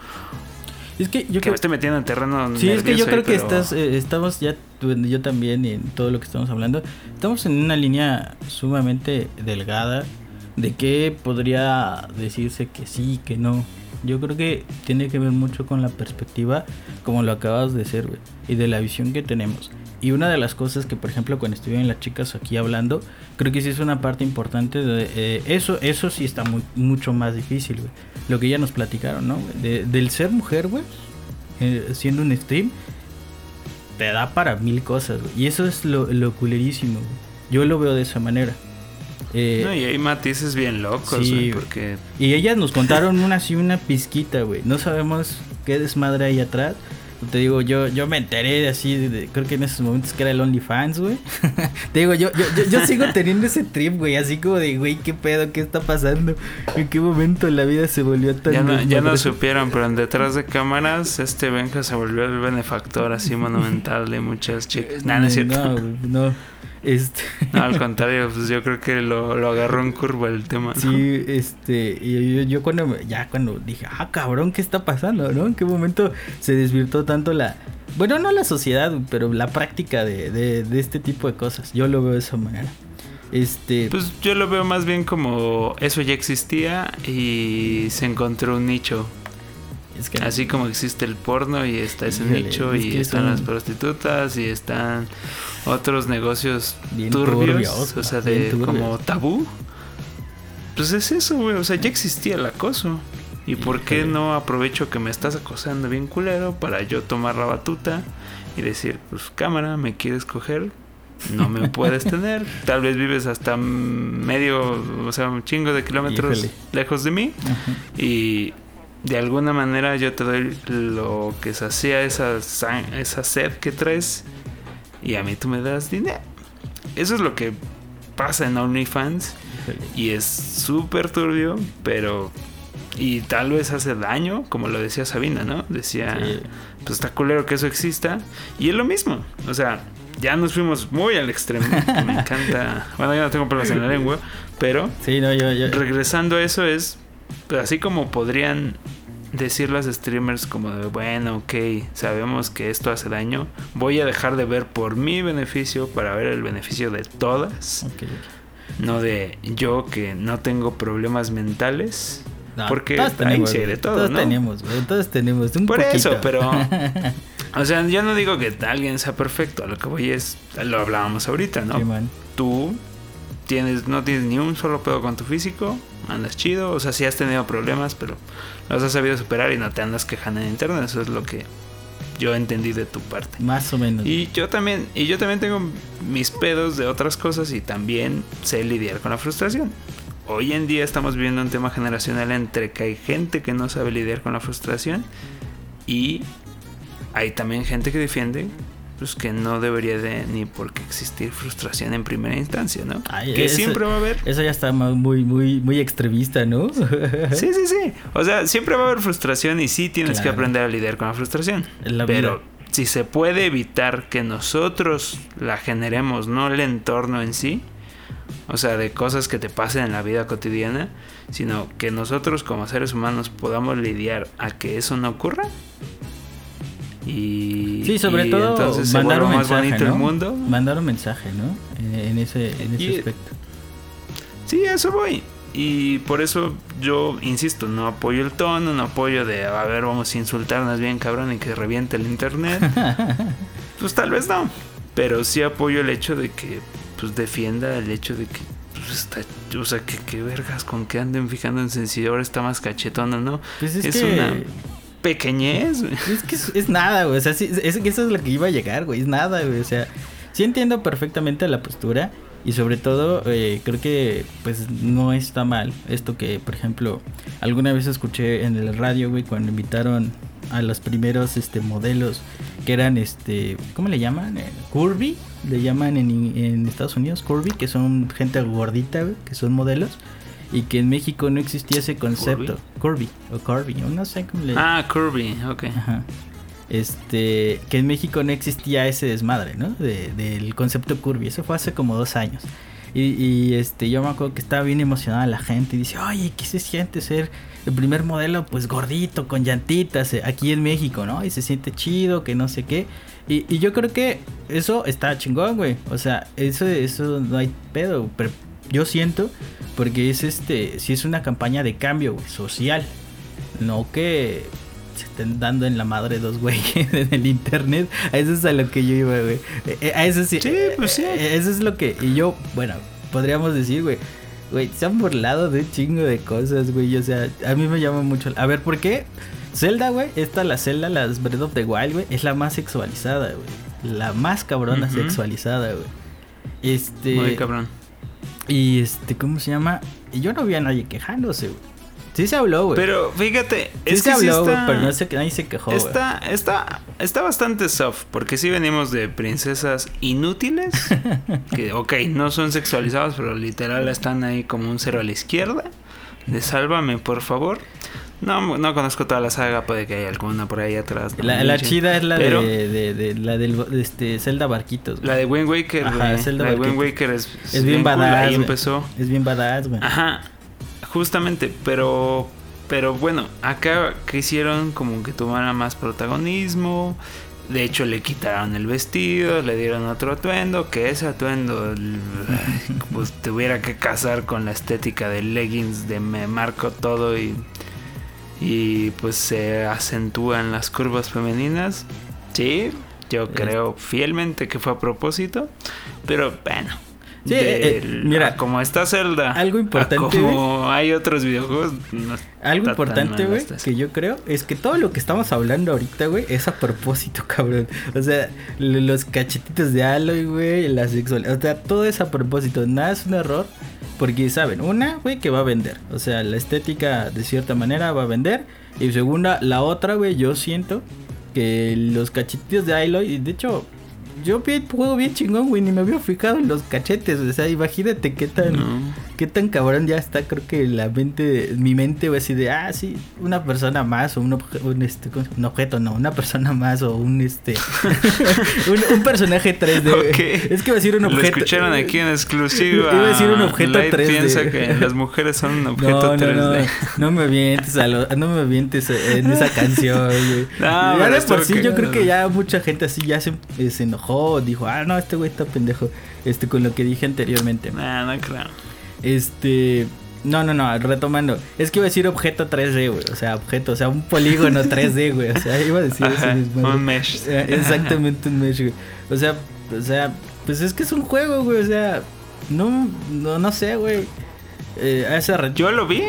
Es que yo que me estoy metiendo en terreno. Sí, es que yo creo que estás, eh, estamos ya, yo también y en todo lo que estamos hablando, estamos en una línea sumamente delgada de que podría decirse que sí, que no. Yo creo que tiene que ver mucho con la perspectiva, como lo acabas de ser, güey, y de la visión que tenemos. Y una de las cosas que, por ejemplo, cuando estuvieron las chicas aquí hablando, creo que sí es una parte importante de eh, eso. Eso sí está muy, mucho más difícil, güey. Lo que ya nos platicaron, ¿no? del ser mujer, güey, eh, siendo un stream, te da para mil cosas, güey. Y eso es lo, lo culerísimo, güey. Yo lo veo de esa manera. Eh, no, y hay matices bien locos, sí, porque... Y ellas nos contaron una así, una pizquita, güey. No sabemos qué desmadre hay atrás. Te digo, yo, yo me enteré de así, de, creo que en esos momentos que era el OnlyFans, güey. Te digo, yo, yo, yo, sigo teniendo ese trip, güey, así como de, güey, ¿qué pedo? ¿Qué está pasando? ¿En qué momento la vida se volvió tan... Ya no, ya no supieron, pero en detrás de cámaras, este Benja se volvió el benefactor así monumental de muchas chicas. no, no es cierto. No, no. Este... No, al contrario, pues yo creo que lo, lo agarró en curva el tema. Sí, este, y yo, cuando, ya cuando dije, ah, cabrón, ¿qué está pasando? ¿No? ¿En qué momento se desvirtó tanto la, bueno, no la sociedad, pero la práctica de, de, de este tipo de cosas? Yo lo veo de esa manera. Este... Pues yo lo veo más bien como eso ya existía y se encontró un nicho Así como existe el porno y está ese nicho y están las prostitutas y están otros negocios turbios, o sea, de como tabú. Pues es eso, güey, o sea, ya existía el acoso. ¿Y por qué no aprovecho que me estás acosando bien culero para yo tomar la batuta y decir, pues cámara, me quieres coger? No me puedes tener. Tal vez vives hasta medio, o sea, un chingo de kilómetros lejos de mí. Y de alguna manera yo te doy lo que hacía esa, esa sed que traes y a mí tú me das dinero. Eso es lo que pasa en OnlyFans y es súper turbio, pero y tal vez hace daño, como lo decía Sabina, ¿no? Decía, pues está culero que eso exista y es lo mismo, o sea, ya nos fuimos muy al extremo. Me encanta. Bueno, ya no tengo problemas en la lengua, pero sí, no, yo, regresando a eso es pero así como podrían decir los streamers como de, bueno, ok, sabemos que esto hace daño, voy a dejar de ver por mi beneficio para ver el beneficio de todas. No de yo que no tengo problemas mentales. porque todos tenemos, de todo, todos tenemos, todos tenemos. por eso, pero... O sea, yo no digo que alguien sea perfecto, lo que voy es, lo hablábamos ahorita, ¿no? tú tienes, no tienes ni un solo pedo con tu físico, andas chido, o sea, sí has tenido problemas, pero los has sabido superar y no te andas quejando en internet, eso es lo que yo entendí de tu parte. Más o menos. Y yo también, y yo también tengo mis pedos de otras cosas y también sé lidiar con la frustración. Hoy en día estamos viviendo un tema generacional entre que hay gente que no sabe lidiar con la frustración y hay también gente que defiende pues que no debería de ni por qué existir frustración en primera instancia, ¿no? que siempre va a haber. Eso ya está muy, muy, muy extremista, ¿no? sí, sí, sí. O sea, siempre va a haber frustración y sí tienes que aprender a lidiar con la frustración. pero si se puede evitar que nosotros la generemos, no el entorno en sí, o sea, de cosas que te pasen en la vida cotidiana, sino que nosotros como seres humanos podamos lidiar a que eso no ocurra, y, sí, sobre todo mandar un mensaje, ¿no? el mundo. Mandar un mensaje, ¿no? En ese, en ese aspecto. Sí, eso voy. Y por eso yo insisto, no apoyo el tono, no apoyo de, a ver, vamos a insultarnos bien cabrón y que reviente el internet. pues tal vez no. Pero sí apoyo el hecho de que pues defienda el hecho de que pues está, o sea, que, que vergas con que anden fijando en si ahora está más cachetón o no. Pues es, es una pequeñez, Es que es, nada, güey. O sea, sí, es, eso es lo que iba a llegar, güey. Es nada, güey. O sea, sí entiendo perfectamente la postura. Y sobre todo, eh, creo que pues no está mal esto que, por ejemplo, alguna vez escuché en el radio, güey, cuando invitaron a los primeros este modelos que eran este, ¿cómo le llaman? Eh, Curvy, le llaman en, en Estados Unidos, Curvy, que son gente gordita, güey, que son modelos y que en México no existía ese concepto. Curvy, o Curvy, no sé cómo le Ah, Curvy, ok. Este, que en México no existía ese desmadre, ¿no? De, del concepto Curvy. Eso fue hace como dos años. Y, este, yo me acuerdo que estaba bien emocionada la gente y dice, oye, ¿qué se siente ser el primer modelo, pues gordito, con llantitas, eh, aquí en México, ¿no? Y se siente chido, que no sé qué. Y, y yo creo que eso está chingón, güey. O sea, eso, eso no hay pedo. Pero yo siento, porque es este, si es una campaña de cambio social, no que se estén dando en la madre dos güeyes en el internet. A eso es a lo que yo iba, güey. Eh, eh, a eso sí. Sí, pues sí. Eh, eso es lo que. Y yo, bueno, podríamos decir, güey. Güey, se han burlado de un chingo de cosas, güey. O sea, a mí me llama mucho. A ver, ¿por qué? Zelda, güey, esta, la Zelda, las Breath of the Wild, güey, es la más sexualizada, güey. La más cabrona sexualizada, güey. Este. Muy cabrón. Y este, ¿cómo se llama? Y yo no vi a nadie quejándose, güey. Sí se habló, güey. Pero fíjate, sí es se habló, pero no sé que nadie se quejó. Está, está, está bastante soft, porque sí venimos de princesas inútiles, que, ok, no son sexualizadas, pero literal están ahí como un cero a la izquierda. De sálvame, por favor. No, no conozco toda la saga, puede que haya alguna por ahí atrás. la, chida es la de, de, la del este, Zelda Barquitos. La de Wind Waker, Ajá, Zelda la de Wind Waker es, es bien, badass. Ahí empezó. Es bien badass, güey. Ajá, justamente, pero pero bueno, acá quisieron como que tomara más protagonismo. De hecho, le quitaron el vestido, le dieron otro atuendo, que ese atuendo pues tuviera que casar con la estética de leggings de me marco todo y y pues se acentúan las curvas femeninas. Sí, yo creo fielmente que fue a propósito, pero bueno. Sí, eh, eh, mira, como está Zelda, algo importante, como hay otros videojuegos, algo importante, güey, que yo creo es que todo lo que estamos hablando ahorita, güey, es a propósito, cabrón. O sea, los cachetitos de Aloy, güey, la sexualidad, o sea, todo es a propósito, nada es un error. Porque saben, una, güey, que va a vender. O sea, la estética de cierta manera va a vender. Y segunda, la otra, güey, yo siento que los cachetitos de Aloy, de hecho, yo juego bien chingón, güey, ni me había fijado en los cachetes, o sea, imagínate qué tan, qué tan cabrón ya está, creo que la mente, mi mente va así de, ah, sí, una persona más, o un, un, este, un objeto, no, una persona más, o un, este, un, personaje 3D. Es que va a decir un objeto. Lo escucharon aquí en exclusiva. Iba a decir un objeto 3D. piensa que las mujeres son un objeto no, 3D. No, no me avientes, a no me avientes en esa canción, güey. No, ya de por sí, yo creo que ya mucha gente así ya se, se enojó dijo, ah, no, este güey está pendejo. Este, con lo que dije anteriormente. No, no creo. Este. No, no, no, retomando. Es que iba a decir objeto 3D, güey. O sea, objeto, o sea, un polígono 3D, güey. O sea, iba a decir eso mismo. Un mesh. Exactamente un mesh, güey. O sea, o sea, pues es que es un juego, güey. O sea, No, no, no sé, güey. Eh, esa Yo lo vi.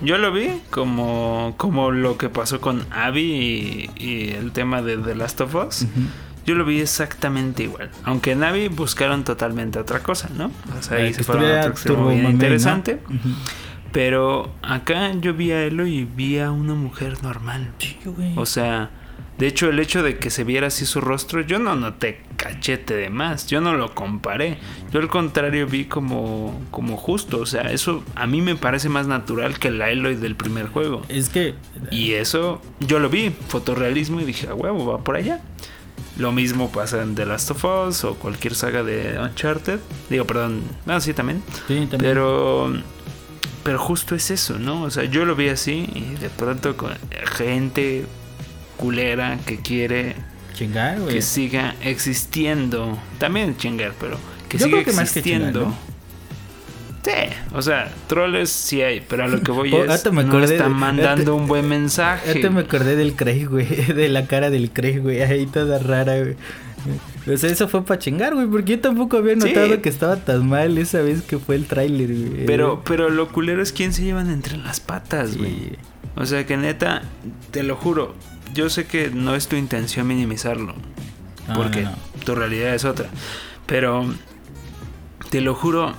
Yo lo vi como, como lo que pasó con Abby y, y el tema de The Last of Us. Ujú. Yo lo vi exactamente igual. Aunque en Abby buscaron totalmente otra cosa, ¿no? O sea, ahí se que fueron a estuviera otro extremo Turbo bien Mamey, ¿no? interesante. Pero acá yo vi a Elo y vi a una mujer normal. Sí, güey. O sea, de hecho el hecho de que se viera así su rostro, yo no noté cachete de más, yo no lo comparé. Yo al contrario vi como, como justo, o sea, eso a mí me parece más natural que la Eloy del primer juego. es que. Y eso yo lo vi, fotorrealismo, y dije, a huevo, va por allá. Lo mismo pasa en The Last of Us o cualquier saga de Uncharted. Digo, perdón, no, sí también. Sí, también. Pero pero justo es eso, ¿no? O sea, yo lo vi así y de pronto con gente culera que quiere Chingar, güey. que siga existiendo. También chingar, pero que Yo siga creo que más que chingar, existiendo. ¿no? Sí, o sea, troles sí hay, pero a lo que voy Oh, es me no acordé mandando un buen mensaje. Ahorita me acordé del Craig, güey. De la cara del Craig, güey. Ahí toda rara, güey. O sea, eso fue para chingar, güey. Porque yo tampoco había Sí. notado que estaba tan mal esa vez que fue el tráiler, güey. Pero, pero lo culero es quién se llevan entre las patas, güey. O sea que neta, te lo juro, yo sé que no es tu intención minimizarlo. No, porque no, no. tu realidad es otra. Pero te lo juro,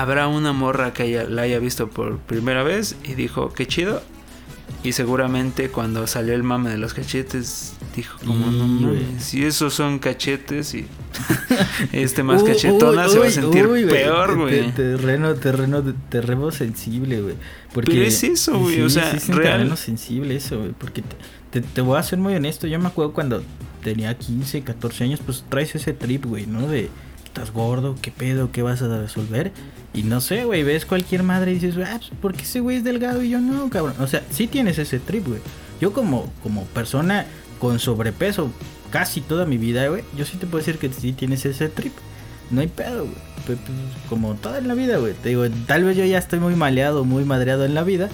habrá una morra que haya- la haya visto por primera vez y dijo, qué chido. Y seguramente cuando salió el mame de los cachetes, dijo como, no mames, si esos son cachetes y este más Uy, cachetona uy, se va a sentir uy, peor, güey. Terreno, terreno, terreno sensible, güey. Porque Pero es eso, güey, o sea, es un real. terreno sensible eso, güey. Porque te, te, te voy a ser muy honesto. Yo me acuerdo cuando tenía 15, 14 años, pues traes ese trip, güey, ¿no? De estás gordo, qué pedo, qué vas a resolver. Y no sé, güey, ves cualquier madre y dices, ah, pues, ¿por qué ese güey es delgado y yo no, cabrón? O sea, sí tienes ese trip, güey. Yo como, como persona con sobrepeso casi toda mi vida, güey, yo sí te puedo decir que sí tienes ese trip. No hay pedo, güey. Pues, pues, como toda en la vida, güey. Te digo, tal vez yo ya estoy muy maleado, muy madreado en la vida.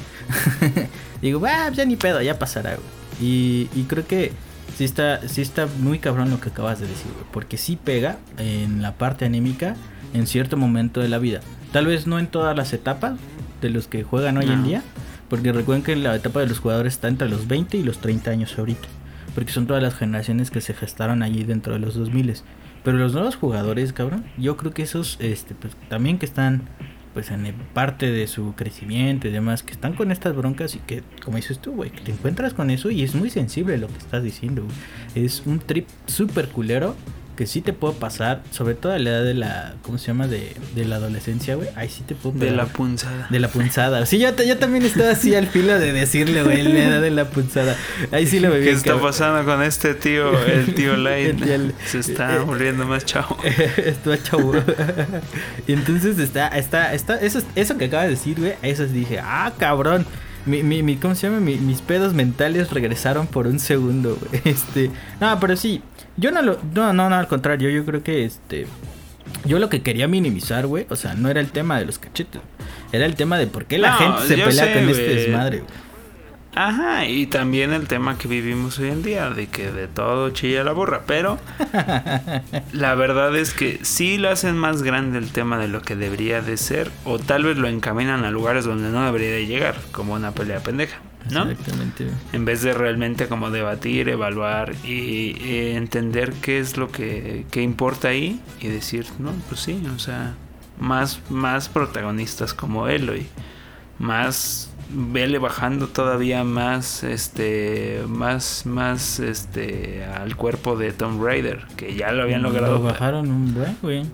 digo, ah, ya ni pedo, ya pasará, güey. Y, y creo que sí está, sí está muy cabrón lo que acabas de decir, güey. Porque sí pega en la parte anémica en cierto momento de la vida. Tal vez no en todas las etapas de los que juegan hoy en día. Porque recuerden que la etapa de los jugadores está entre los 20 y los 30 años ahorita. Porque son todas las generaciones que se gestaron allí dentro de los 2000. Pero los nuevos jugadores, cabrón, yo creo que esos, este, pues también que están, pues en parte de su crecimiento y demás, que están con estas broncas y que, como dices tú, güey, que te encuentras con eso y es muy sensible lo que estás diciendo. Es un trip súper culero que sí te puedo pasar, sobre todo a la edad de la, ¿cómo se llama? De, de la adolescencia, güey. Ahí sí te puedo De la pegar. punzada. De la punzada. Sí, yo, yo también estaba así al filo de decirle, güey, la edad de la punzada. Ahí sí lo ¿Qué bebí. está pasando con este tío, el tío tío- Se está volviendo más chavo. Estuvo chavo. y entonces está, está, está, eso, eso que acaba de decir, güey, a eso dije, ah, cabrón. Mi, mi, mi- ¿cómo se llama? Mi- mis pedos mentales regresaron por un segundo, güey. Este, no, pero sí, yo no lo, no, no, no, al contrario, yo creo que este, yo lo que quería minimizar, güey, o sea, no era el tema de los cachetes, era el tema de por qué la No, gente se pelea sé, con este desmadre, güey. Ajá, y también el tema que vivimos hoy en día, de que de todo chilla la burra, pero la verdad es que sí lo hacen más grande el tema de lo que debería de ser, o tal vez lo encaminan a lugares donde no debería de llegar, como una pelea pendeja, ¿no? Exactamente. En vez de realmente como debatir, evaluar y, y entender qué es lo que, que importa ahí y decir, no, pues sí, o sea, más, más protagonistas como Eloy, más vele bajando todavía más este más más este al cuerpo de Tom Raider que ya lo habían logrado Lo bajaron un buen, güey.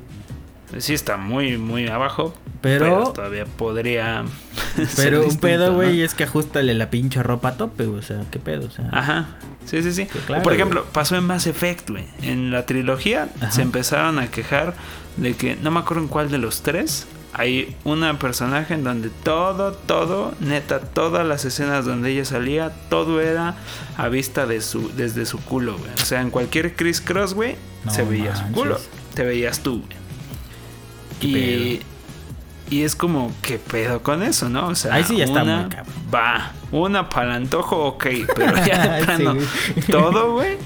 Sí está muy muy abajo Pero- todavía podría ser Pero un distinto, pedo, ¿no? güey, es que ajustale la pinche ropa a tope. O sea, ¿qué pedo? O sea, Ajá. Sí, sí, sí. Claro, Por ejemplo, pasó en Mass Effect, güey. En la trilogía Ajá. se empezaron a quejar de que, no me acuerdo en cuál de los tres, hay una personaje en donde todo, todo, neta, todas las escenas donde ella salía, todo era a vista de su, desde su culo, güey. O sea, en cualquier Chris Cross, güey, No se veía su culo. Te veías tú, güey. Y, y es como, ¿qué pedo con eso, no? O sea, Ahí sí ya está una, muy cabrón. Va, una para antojo, ok, pero ya de plano, todo, güey.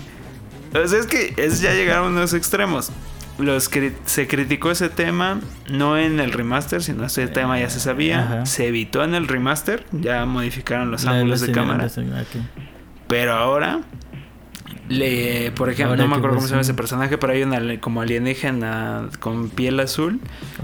O sea, es que es ya llegaron unos extremos. los cri- se criticó ese tema, no en el remaster, sino ese tema ya se sabía. Ajá. Se evitó en el remaster, ya modificaron los La ángulos los de cámara. Pero ahora, le, por ejemplo, Ahora no me acuerdo cómo se llama ese personaje, pero hay una como alienígena con piel azul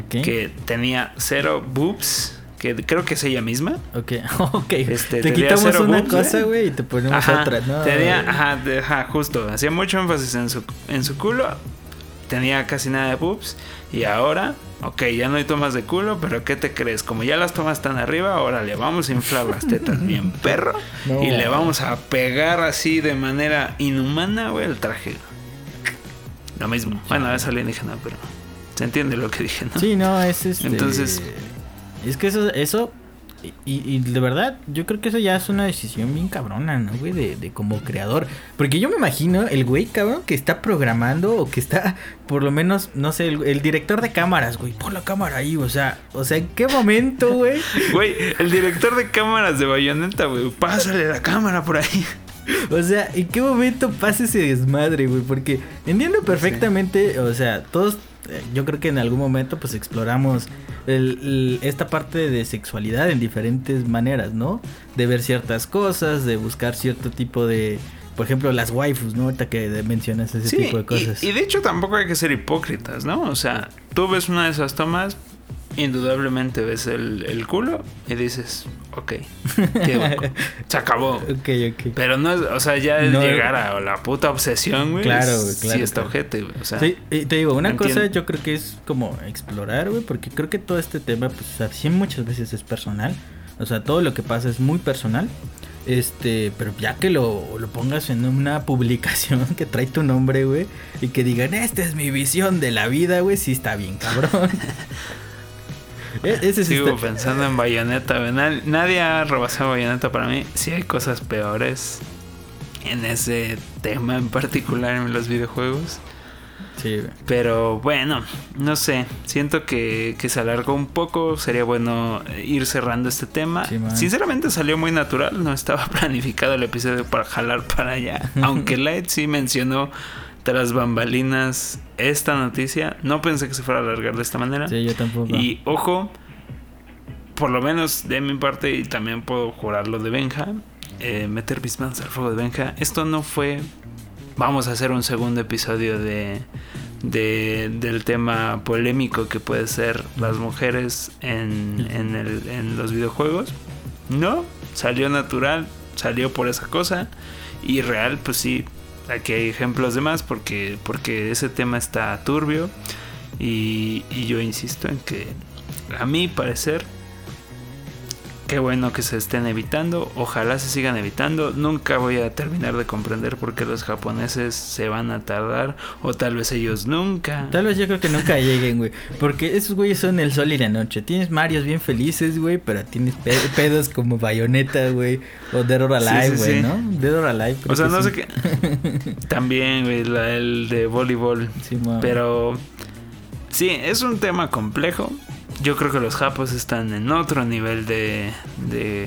que tenía cero boobs, que creo que es ella misma. Ok, ok. Este, te quitamos una boobs, cosa, ¿eh? güey, y te ponemos Ajá, otra, ¿no? tenía, ajá, ajá, justo, hacía mucho énfasis en su, en su culo, tenía casi nada de boobs, y ahora, ok, ya no hay tomas de culo, pero ¿qué te crees? Como ya las tomas están arriba, ahora le vamos a inflar las tetas bien perro, No. y le vamos a pegar así de manera inhumana, güey, el traje. Lo mismo, bueno, es alienígena, pero se entiende lo que dije, ¿no? Sí, no, es este. Entonces- Es que eso, eso. Y, y de verdad, yo creo que eso ya es una decisión bien cabrona, ¿no, güey? De, de como creador. Porque yo me imagino el güey, cabrón, que está programando o que está, por lo menos, no sé, el, el director de cámaras, güey. Pon la cámara ahí, o sea, o sea, ¿en qué momento, güey? Güey, el director de cámaras de Bayonetta, güey, pásale la cámara por ahí. O sea, ¿en qué momento pasa ese desmadre, güey? Porque entiendo perfectamente, o sea, todos, yo creo que en algún momento pues exploramos el- el- esta parte de sexualidad en diferentes maneras, ¿no? De ver ciertas cosas, de buscar cierto tipo de, por ejemplo, las waifus, ¿no? Ahorita que mencionas ese tipo de y- cosas. Y, de hecho tampoco hay que ser hipócritas, ¿no? O sea, tú ves una de esas tomas, indudablemente ves el, el culo y dices, ok, qué se acabó. Pero no es, o sea, ya No- llegar a la puta obsesión, güey. Claro, es- claro, Sí, está claro. ojete, güey. O sea, Sí, y te digo, una no cosa entiendo. yo creo que es como explorar, güey, porque creo que todo este tema, pues, o sea, sí muchas veces es personal. O sea, todo lo que pasa es muy personal. Este, pero ya que lo, lo pongas en una publicación que trae tu nombre, güey, y que digan, esta es mi visión de la vida, güey, sí está bien, cabrón. E- Ese sigo está- pensando en Bayonetta, Nadie ha rebasado Bayonetta para mí. Sí hay cosas peores en ese tema en particular en los videojuegos. Sí. Pero bueno, no sé, siento que, que se alargó un poco, sería bueno eh, ir cerrando este tema. Sí. Sinceramente salió muy natural, no estaba planificado el episodio para jalar para allá. Aunque Light sí mencionó tras bambalinas esta noticia, no pensé que se fuera a alargar de esta manera. Sí, yo tampoco. Y ojo, por lo menos de mi parte, y también puedo jurarlo de Benja, eh, meter mis manos al fuego de Benja. Esto no fue. Vamos a hacer un segundo episodio de, de- del tema polémico que puede ser las mujeres en, en, el- en los videojuegos. No, salió natural, salió por esa cosa. Y real, pues sí, aquí hay ejemplos de más porque, porque ese tema está turbio. Y, y yo insisto en que, a mi parecer, qué bueno que se estén evitando. Ojalá se sigan evitando. Nunca voy a terminar de comprender por qué los japoneses se van a tardar. O tal vez ellos nunca. Tal vez yo creo que nunca lleguen, güey. Porque esos güeyes son el sol y la noche. Tienes Marios bien felices, güey, pero tienes pe- pedos como Bayonetta, güey. O Dead or Alive, sí, güey, sí. ¿no? Dead or Alive. O sea, no sé qué. También, güey, el de voleibol. Pero sí, es un tema complejo. Yo creo que los japos están en otro nivel de. de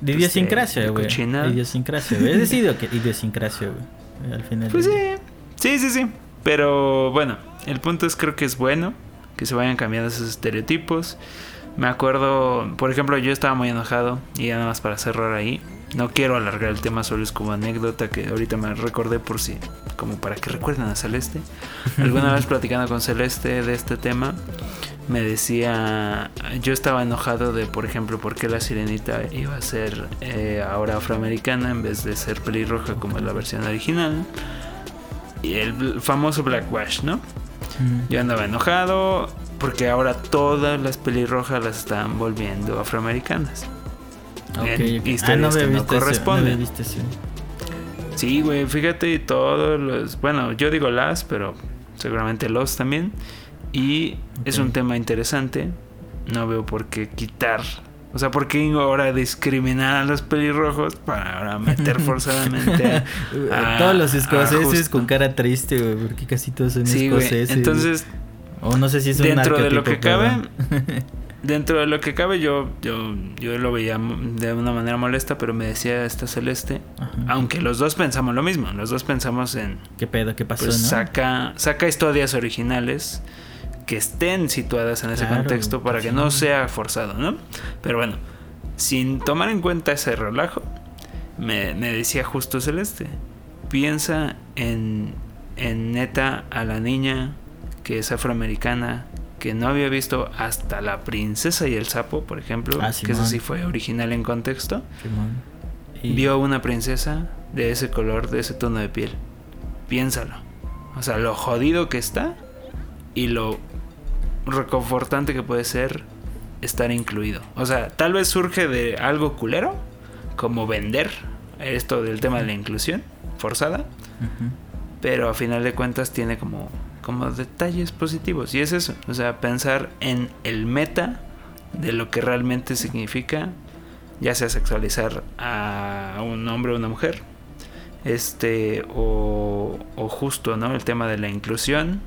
De pues, idiosincrasia, güey. De idiosincrasia, güey. Es que- idiosincrasia, güey. Al final. Pues sí, sí, sí, sí. Pero bueno, el punto es creo que es bueno que se vayan cambiando esos estereotipos. Me acuerdo, por ejemplo, yo estaba muy enojado y ya nada más para cerrar ahí. No quiero alargar el tema, solo es como anécdota que ahorita me recordé por si, como para que recuerden a Celeste. Alguna vez platicando con Celeste de este tema, me decía, yo estaba enojado de, por ejemplo, por qué la sirenita iba a ser eh, ahora afroamericana en vez de ser pelirroja como en la versión original. Y el famoso Blackwash, ¿no? Yo andaba enojado porque ahora todas las pelirrojas las están volviendo afroamericanas. Ok, en ok. historias Ah, no que no corresponden. Sí, güey, fíjate, todos los. Bueno, yo digo las, pero seguramente los también. Y es un tema interesante. No veo por qué quitar. O sea, ¿por qué ahora discriminar a los pelirrojos para ahora meter forzadamente a, a- Todos los escoceses con cara triste, güey, porque casi todos son Sí, escoceses. Entonces, o no sé si es un dentro de lo que cabe, dentro de lo que cabe, yo, yo, yo lo veía de una manera molesta, pero me decía esta Celeste, aunque los dos pensamos lo mismo, los dos pensamos en... ¿Qué pedo? ¿Qué pasó? Pues saca, saca historias originales que estén situadas en ese contexto para que no sea forzado, ¿no? Pero bueno, sin tomar en cuenta ese relajo, me, me decía justo Celeste, piensa en, en neta a la niña que es afroamericana, que no había visto hasta La Princesa y el Sapo, por ejemplo, ah, que eso sí fue original en contexto. Vio una princesa de ese color, de ese tono de piel. Piénsalo. O sea, lo jodido que está y lo reconfortante que puede ser estar incluido. O sea, tal vez surge de algo culero, como vender esto del tema de la inclusión forzada, pero a final de cuentas tiene como como detalles positivos. Y es eso, o sea, pensar en el meta de lo que realmente significa, ya sea sexualizar a un hombre o una mujer, este, o, o justo, ¿no? El tema de la inclusión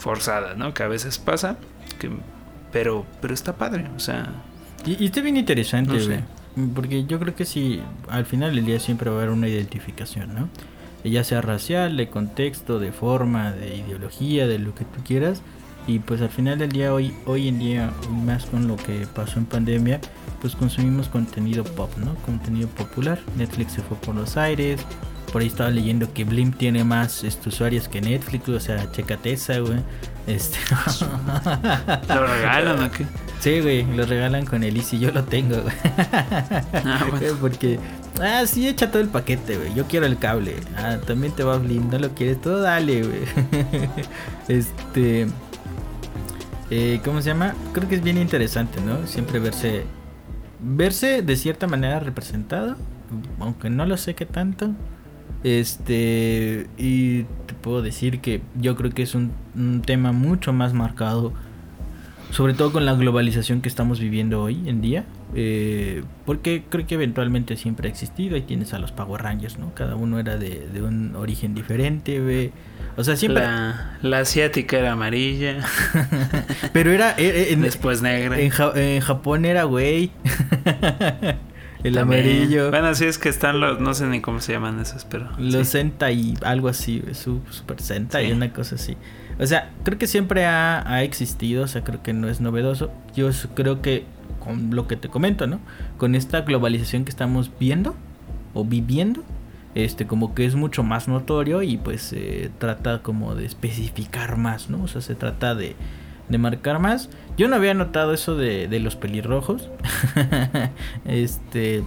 forzada, ¿no? Que a veces pasa, que, pero, pero está padre, o sea. Y, está bien interesante, Porque yo creo que sí, al final del día siempre va a haber una identificación, ¿no? ya sea racial, de contexto, de forma, de ideología, de lo que tú quieras. Y pues al final del día, hoy, hoy en día, más con lo que pasó en pandemia, pues consumimos contenido pop, ¿no? Contenido popular. Netflix se fue por los aires. Por ahí estaba leyendo que Blim tiene más este, usuarios que Netflix, o sea, checate esa, güey. Este... ¿Lo regalan o qué? Sí, güey, lo regalan con el Easy, yo lo tengo, güey. Ah, bueno. Porque Ah, sí, echa todo el paquete, güey. Yo quiero el cable. Ah, también te va a ¿No lo quieres todo? Dale, güey. este. Eh, ¿Cómo se llama? Creo que es bien interesante, ¿no? Siempre verse. Verse de cierta manera representado. Aunque no lo sé qué tanto. Este. Y te puedo decir que yo creo que es un, un tema mucho más marcado. Sobre todo con la globalización que estamos viviendo hoy en día. Eh, porque creo que eventualmente siempre ha existido. Ahí tienes a los Power Rangers, ¿no? Cada uno era de, un origen diferente, O sea, siempre. La, asiática era amarilla. Pero era. Eh, eh, Después negra. En, Japón era güey. El amarillo. Bueno, sí es que están los. No sé ni cómo se llaman esos, pero. Los Sentai, algo así, su, Super Sentai, una cosa así. O sea, creo que siempre ha, ha existido, o sea, creo que no es novedoso. Yo creo que con lo que te comento, ¿no? Con esta globalización que estamos viendo o viviendo, este como que es mucho más notorio y pues se trata como de especificar más, ¿no? O sea, se trata de, de marcar más. Yo no había notado eso de, de los pelirrojos. este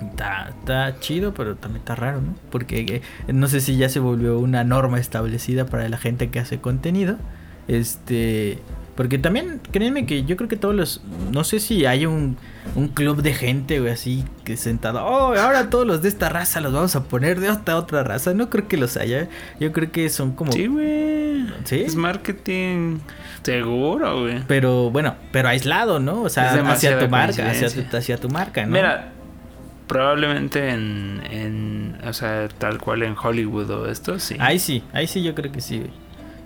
está, está chido, pero también está raro, ¿no? Porque eh, no sé si ya se volvió una norma establecida para la gente que hace contenido. Este, porque también, créanme que yo creo que todos los. No sé si hay un, un club de gente, güey, así que sentado. Oh, ahora todos los de esta raza los vamos a poner de esta otra raza. No creo que los haya. Yo creo que son como. Sí, güey. Sí. Es marketing. Seguro, güey. Pero bueno, pero aislado, ¿no? O sea, hacia tu marca, hacia tu, hacia tu marca, ¿no? Mira, probablemente en, en. O sea, tal cual en Hollywood o esto, sí. Ahí sí, ahí sí yo creo que sí, güey.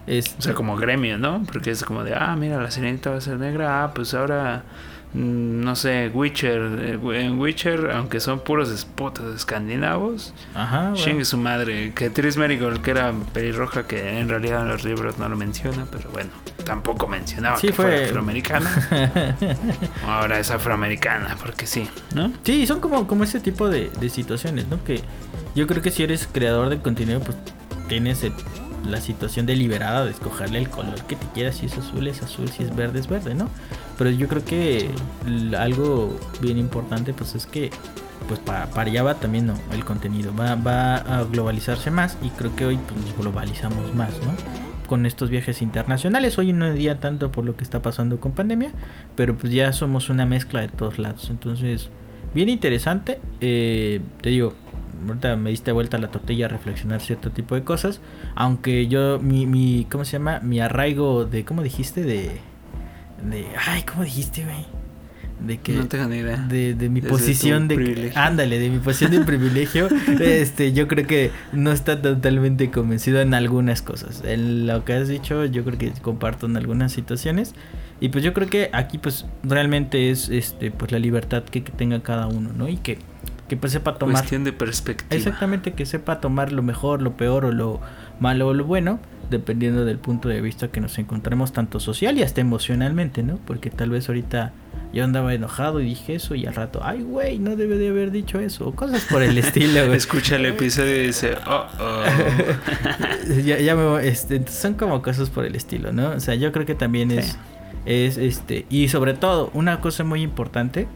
O sea, como gremio, ¿no? Porque es como de, ah, mira, la sirenita va a ser negra, ah, pues ahora, mm, no sé, Witcher, eh, en Witcher, aunque son puros espotos escandinavos, Ajá, bueno. su madre, que Tris Merigold, que era pelirroja, que en realidad en los libros no lo menciona, pero bueno, tampoco mencionaba que fue afroamericana. ahora es afroamericana, porque sí, ¿no? Sí, son como, como ese tipo de, de situaciones, ¿no? Que yo creo que si eres creador de contenido, pues tienes el la situación deliberada de escogerle el color que te quieras. Si es azul, es azul. Si es verde, es verde, ¿no? Pero yo creo que algo bien importante, pues es que, pues para, para allá va también ¿no? el contenido. Va, va a globalizarse más y creo que hoy pues, globalizamos más, ¿no? Con estos viajes internacionales. Hoy no día tanto por lo que está pasando con pandemia, pero pues ya somos una mezcla de todos lados. Entonces, bien interesante. Eh, te digo, ahorita me diste vuelta la tortilla a reflexionar cierto tipo de cosas. Aunque yo, mi, mi ¿cómo se llama? Mi arraigo de, ¿cómo dijiste? De, de, ay, ¿cómo dijiste, güey? De que, no tengo ni idea. De, de mi posición de, ándale, de mi posición de privilegio, este, yo creo que no está totalmente convencido en algunas cosas. En lo que has dicho, yo creo que comparto en algunas situaciones. Y pues yo creo que aquí pues realmente es este pues la libertad que, que tenga cada uno, ¿no? Y que, que pues sepa tomar... Cuestión de perspectiva. Exactamente, que sepa tomar lo mejor, lo peor o lo malo o lo bueno, dependiendo del punto de vista que nos encontremos tanto social y hasta emocionalmente, ¿no? Porque tal vez ahorita yo andaba enojado y dije eso y al rato, ay, güey, no debe de haber dicho eso, o cosas por el estilo, güey. Escucha el episodio y dice, oh, oh. ya, ya me, este, son como cosas por el estilo, ¿no? O sea, yo creo que también es, es, este, y sobre todo, una cosa muy importante,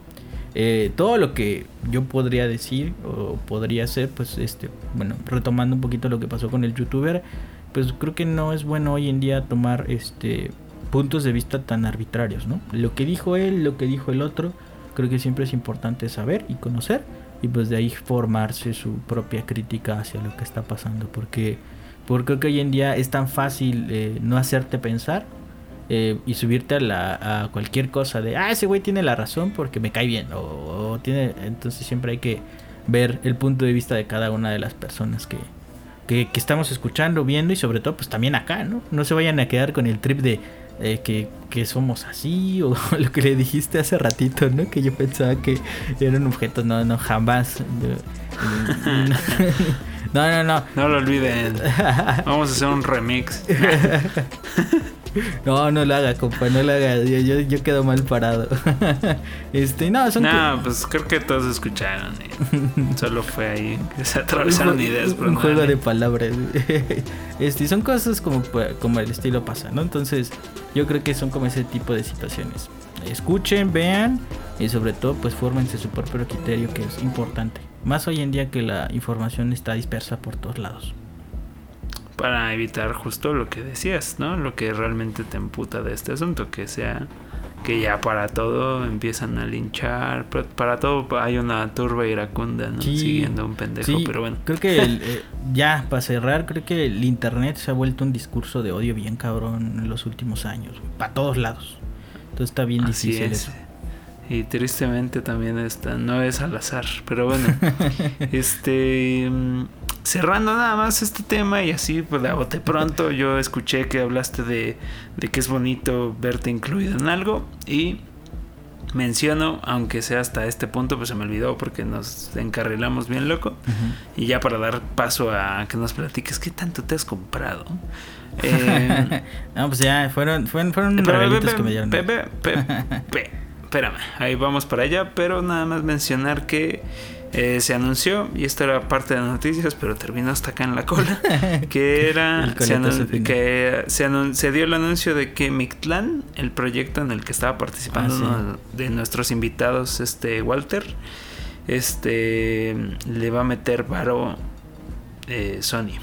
eh, todo lo que yo podría decir o podría hacer, pues, este, bueno, retomando un poquito lo que pasó con el youtuber, pues creo que no es bueno hoy en día tomar, este, puntos de vista tan arbitrarios, ¿no? Lo que dijo él, lo que dijo el otro, creo que siempre es importante saber y conocer y pues de ahí formarse su propia crítica hacia lo que está pasando, porque, porque creo que hoy en día es tan fácil eh, no hacerte pensar eh, y subirte a, la, a cualquier cosa de, ah, ese güey tiene la razón porque me cae bien, o, o tiene, entonces siempre hay que ver el punto de vista de cada una de las personas que, que, que estamos escuchando, viendo y sobre todo pues también acá, ¿no? No se vayan a quedar con el trip de eh, que, que somos así o lo que le dijiste hace ratito, ¿no? Que yo pensaba que eran objetos, no, no, jamás. No, no, no. No lo olviden. Vamos a hacer un remix. No, no lo haga, compa, no lo haga. Yo, yo, yo quedo mal parado. Este, no, son No, pues creo que todos escucharon. y Solo fue ahí que se atravesaron ideas. pero un juego no. de palabras. Este, son cosas como, como el estilo pasa, ¿no? Entonces, yo creo que son como ese tipo de situaciones. Escuchen, vean y sobre todo, pues fórmense su propio criterio, que es importante. Más hoy en día que la información está dispersa por todos lados. Para evitar justo lo que decías, ¿no? Lo que realmente te emputa de este asunto, que sea que ya para todo empiezan a linchar, pero para todo hay una turba iracunda, ¿no? Sí, Siguiendo un pendejo, Sí, pero bueno. Creo que el, eh, ya, para cerrar, creo que el internet se ha vuelto un discurso de odio bien cabrón en los últimos años, para todos lados. Entonces está bien Así difícil es. eso. Y tristemente también esta no es al azar, pero bueno. este mm, cerrando nada más este tema y así pues de a bote pronto yo escuché que hablaste de, de que es bonito verte incluido en algo y menciono, aunque sea hasta este punto, pues se me olvidó porque nos encarrilamos bien loco. Y ya para dar paso a que nos platiques qué tanto te has comprado. Eh, no, pues ya, fueron, fueron, fueron regalitos que me dieron. pe- pe- pe- pe- espérame, ahí vamos para allá, pero nada más mencionar que eh, se anunció, y esto era parte de las noticias, pero terminó hasta acá en la cola, que era se, que se, dio el anuncio de que Mictlán, el proyecto en el que estaba participando Ah, sí. uno de nuestros invitados, este Walter, este le va a meter varo eh, Sony.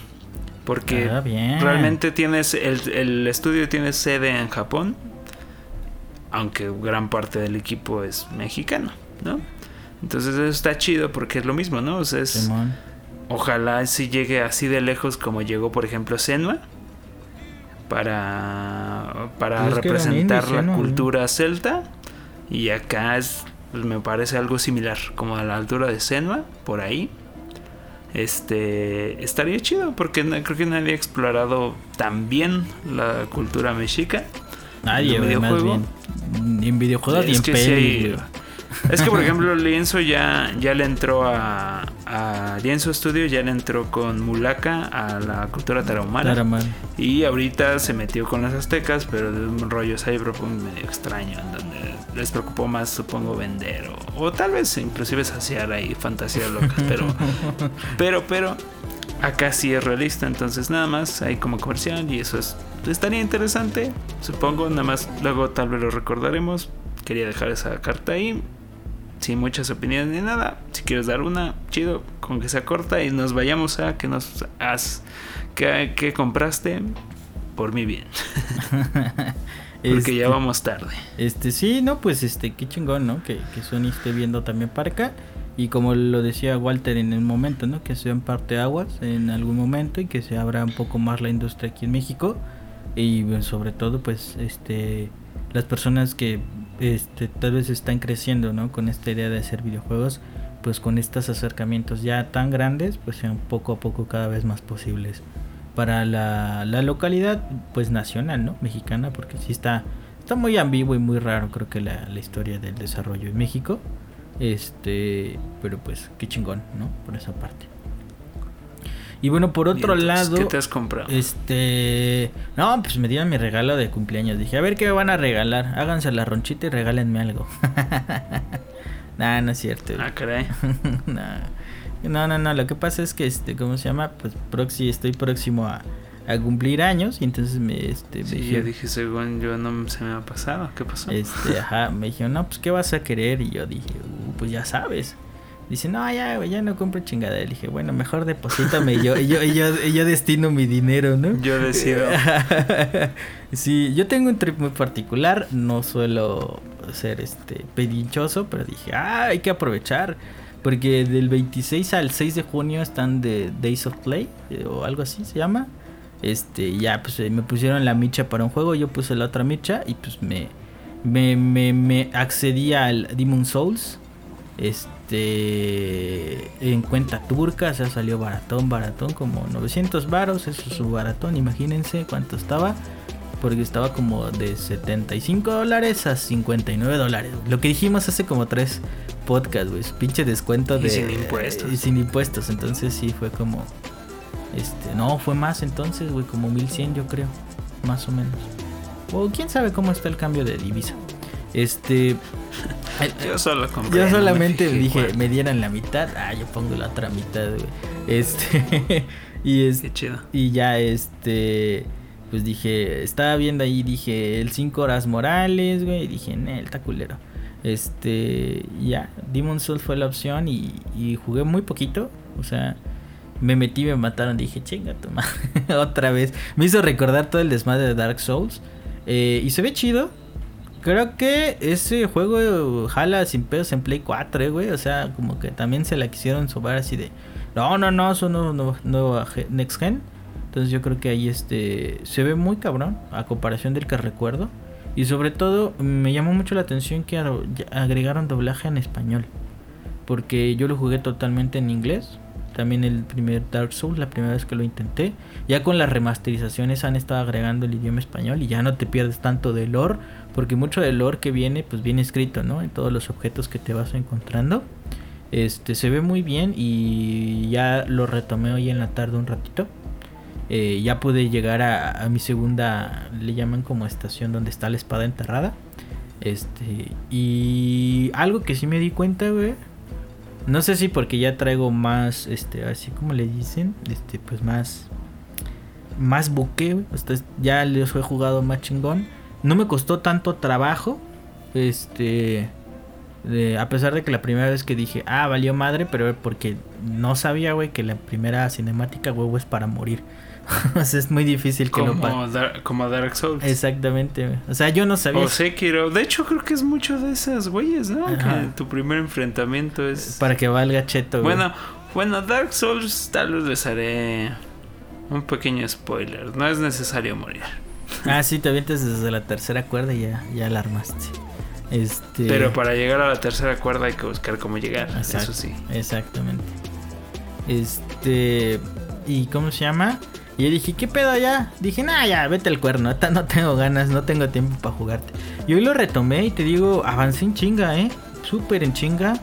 Porque Ah, realmente tienes el, el estudio tiene sede en Japón, aunque gran parte del equipo es mexicano, ¿no? Entonces eso está chido porque es lo mismo, ¿no? O sea, es, Simón. ojalá si llegue así de lejos como llegó, por ejemplo, Senua para, para Pues representar la cultura celta y acá es pues, me parece algo similar, como a la altura de Senua, por ahí. Este estaría chido porque no- creo que nadie ha explorado tan bien la cultura mexica. Nadie, ¿En más videojuego? bien. En videojuegos ni Es en que sí hay-. Es que por ejemplo Lienzo ya, ya le entró a, a Lienzo Studio, ya le entró con Mulaka a la cultura tarahumara. Taramar. Y ahorita se metió con las aztecas, pero de un rollo cyberpunk medio extraño, en donde les preocupó más, supongo, vender o, o tal vez inclusive saciar ahí fantasías locas, pero, pero, pero, acá sí es realista, entonces nada más hay como comercial y eso es, estaría interesante, supongo, nada más luego tal vez lo recordaremos, quería dejar esa carta ahí. Sin muchas opiniones ni nada. Si quieres dar una, chido, con que sea corta y nos vayamos a que nos has ¿Qué, qué compraste? Por mi bien. Porque ya Este, vamos tarde. Este, sí, no, pues este, qué chingón, ¿no? Que, que Sony esté viendo también para acá. Y como lo decía Walter en el momento, ¿no? Que sean parte aguas en algún momento y que se abra un poco más la industria aquí en México. Y bueno, sobre todo, pues, este, las personas que este, tal vez están creciendo, ¿no? Con esta idea de hacer videojuegos, pues con estos acercamientos ya tan grandes, pues sean poco a poco cada vez más posibles para la, la localidad, pues nacional, ¿no? Mexicana, porque sí está, está muy ambiguo y muy raro, creo que la, la historia del desarrollo en México. Este, pero pues qué chingón, ¿no? Por esa parte. Y bueno, por otro lado. ¿Qué te has comprado? Este. No, pues me dieron mi regalo de cumpleaños. Dije, a ver qué me van a regalar. Háganse la ronchita y regálenme algo. nah, no es cierto. Ah, caray. no, no, no. Lo que pasa es que, este, ¿cómo se llama? Pues proxy, estoy próximo a, a cumplir años. Y entonces me. Este, sí, yo dije, según yo no se me ha pasado. ¿Qué pasó? Este, ajá. Me dijeron, no, pues ¿qué vas a querer? Y yo dije, uh, pues ya sabes. Dice, no, ya, ya no compro chingada. Le dije, bueno, mejor deposítame y yo, yo, yo, yo destino mi dinero, ¿no? Yo decido. sí, yo tengo un trip muy particular. No suelo ser este pedinchoso, pero dije, ah, hay que aprovechar. Porque del 26 al 6 de junio están de Days of Play, eh, o algo así se llama. Este, ya pues me pusieron la micha para un juego, yo puse la otra micha y pues me, me, me, me accedí al Demon Souls. Este en cuenta turca, o sea, salió baratón, baratón, como 900 varos, eso es su baratón, imagínense cuánto estaba, porque estaba como de 75 dólares a 59 dólares. Lo que dijimos hace como tres podcasts, güey, pinche descuento Y de sin impuestos. y sin impuestos, entonces sí fue como este, no, fue más entonces, güey, como 1100 yo creo, más o menos. O quién sabe cómo está el cambio de divisa. Este. Yo solo compré. Yo no me solamente dije, cuál. me dieran la mitad. Ah, yo pongo la otra mitad, güey. Este. y es, Qué chido. y ya este. Pues dije, estaba viendo ahí, dije, el 5 horas Morales, güey. Y dije, el está culero. Este. Ya, Demon Souls fue la opción y, y jugué muy poquito. O sea, me metí, me mataron. Dije, chinga tu madre. Otra vez. Me hizo recordar todo el desmadre de Dark Souls. Eh, y se ve chido. Creo que ese juego jala sin pedos en Play 4, eh, güey. O sea, como que también se la quisieron sobar así de. No, no, no, no, no ge- Next Gen. Entonces yo creo que ahí este se ve muy cabrón a comparación del que recuerdo. Y sobre todo me llamó mucho la atención que agregaron doblaje en español. Porque yo lo jugué totalmente en inglés. También el primer Dark Souls, la primera vez que lo intenté. Ya con las remasterizaciones han estado agregando el idioma español y ya no te pierdes tanto de lore. Porque mucho del lore que viene, pues viene escrito, ¿no? En todos los objetos que te vas encontrando. Este se ve muy bien y ya lo retomé hoy en la tarde un ratito. Eh, ya pude llegar a, mi segunda, le llaman como estación donde está la espada enterrada. Este, y algo que sí me di cuenta, güey. No sé si porque ya traigo más, este, así como le dicen, este, pues más, más buque, güey. Ya les he jugado más chingón. No me costó tanto trabajo, este, de- a pesar de que la primera vez que dije, ah, valió madre, pero porque no sabía, güey, que la primera cinemática, huevo, es para morir. o sea, es muy difícil que Como, Dar- como Dark Souls. Exactamente. O sea, yo no sabía. O Sekiro. De hecho, creo que es mucho de esas güeyes, ¿no? Ajá. Que tu primer enfrentamiento es. Para que valga cheto, güey. Bueno, bueno, Dark Souls tal vez les haré un pequeño spoiler. No es necesario morir. Ah, sí, te avientas desde la tercera cuerda y ya, ya la armaste. Este. Pero para llegar a la tercera cuerda hay que buscar cómo llegar. Exacto, Eso sí. Exactamente. Este. ¿Y cómo se llama? Y yo dije, ¿qué pedo ya? Dije, nah, ya, vete al cuerno. No tengo ganas, no tengo tiempo para jugarte. Y hoy lo retomé y te digo, avancé en chinga, ¿eh? Súper en chinga.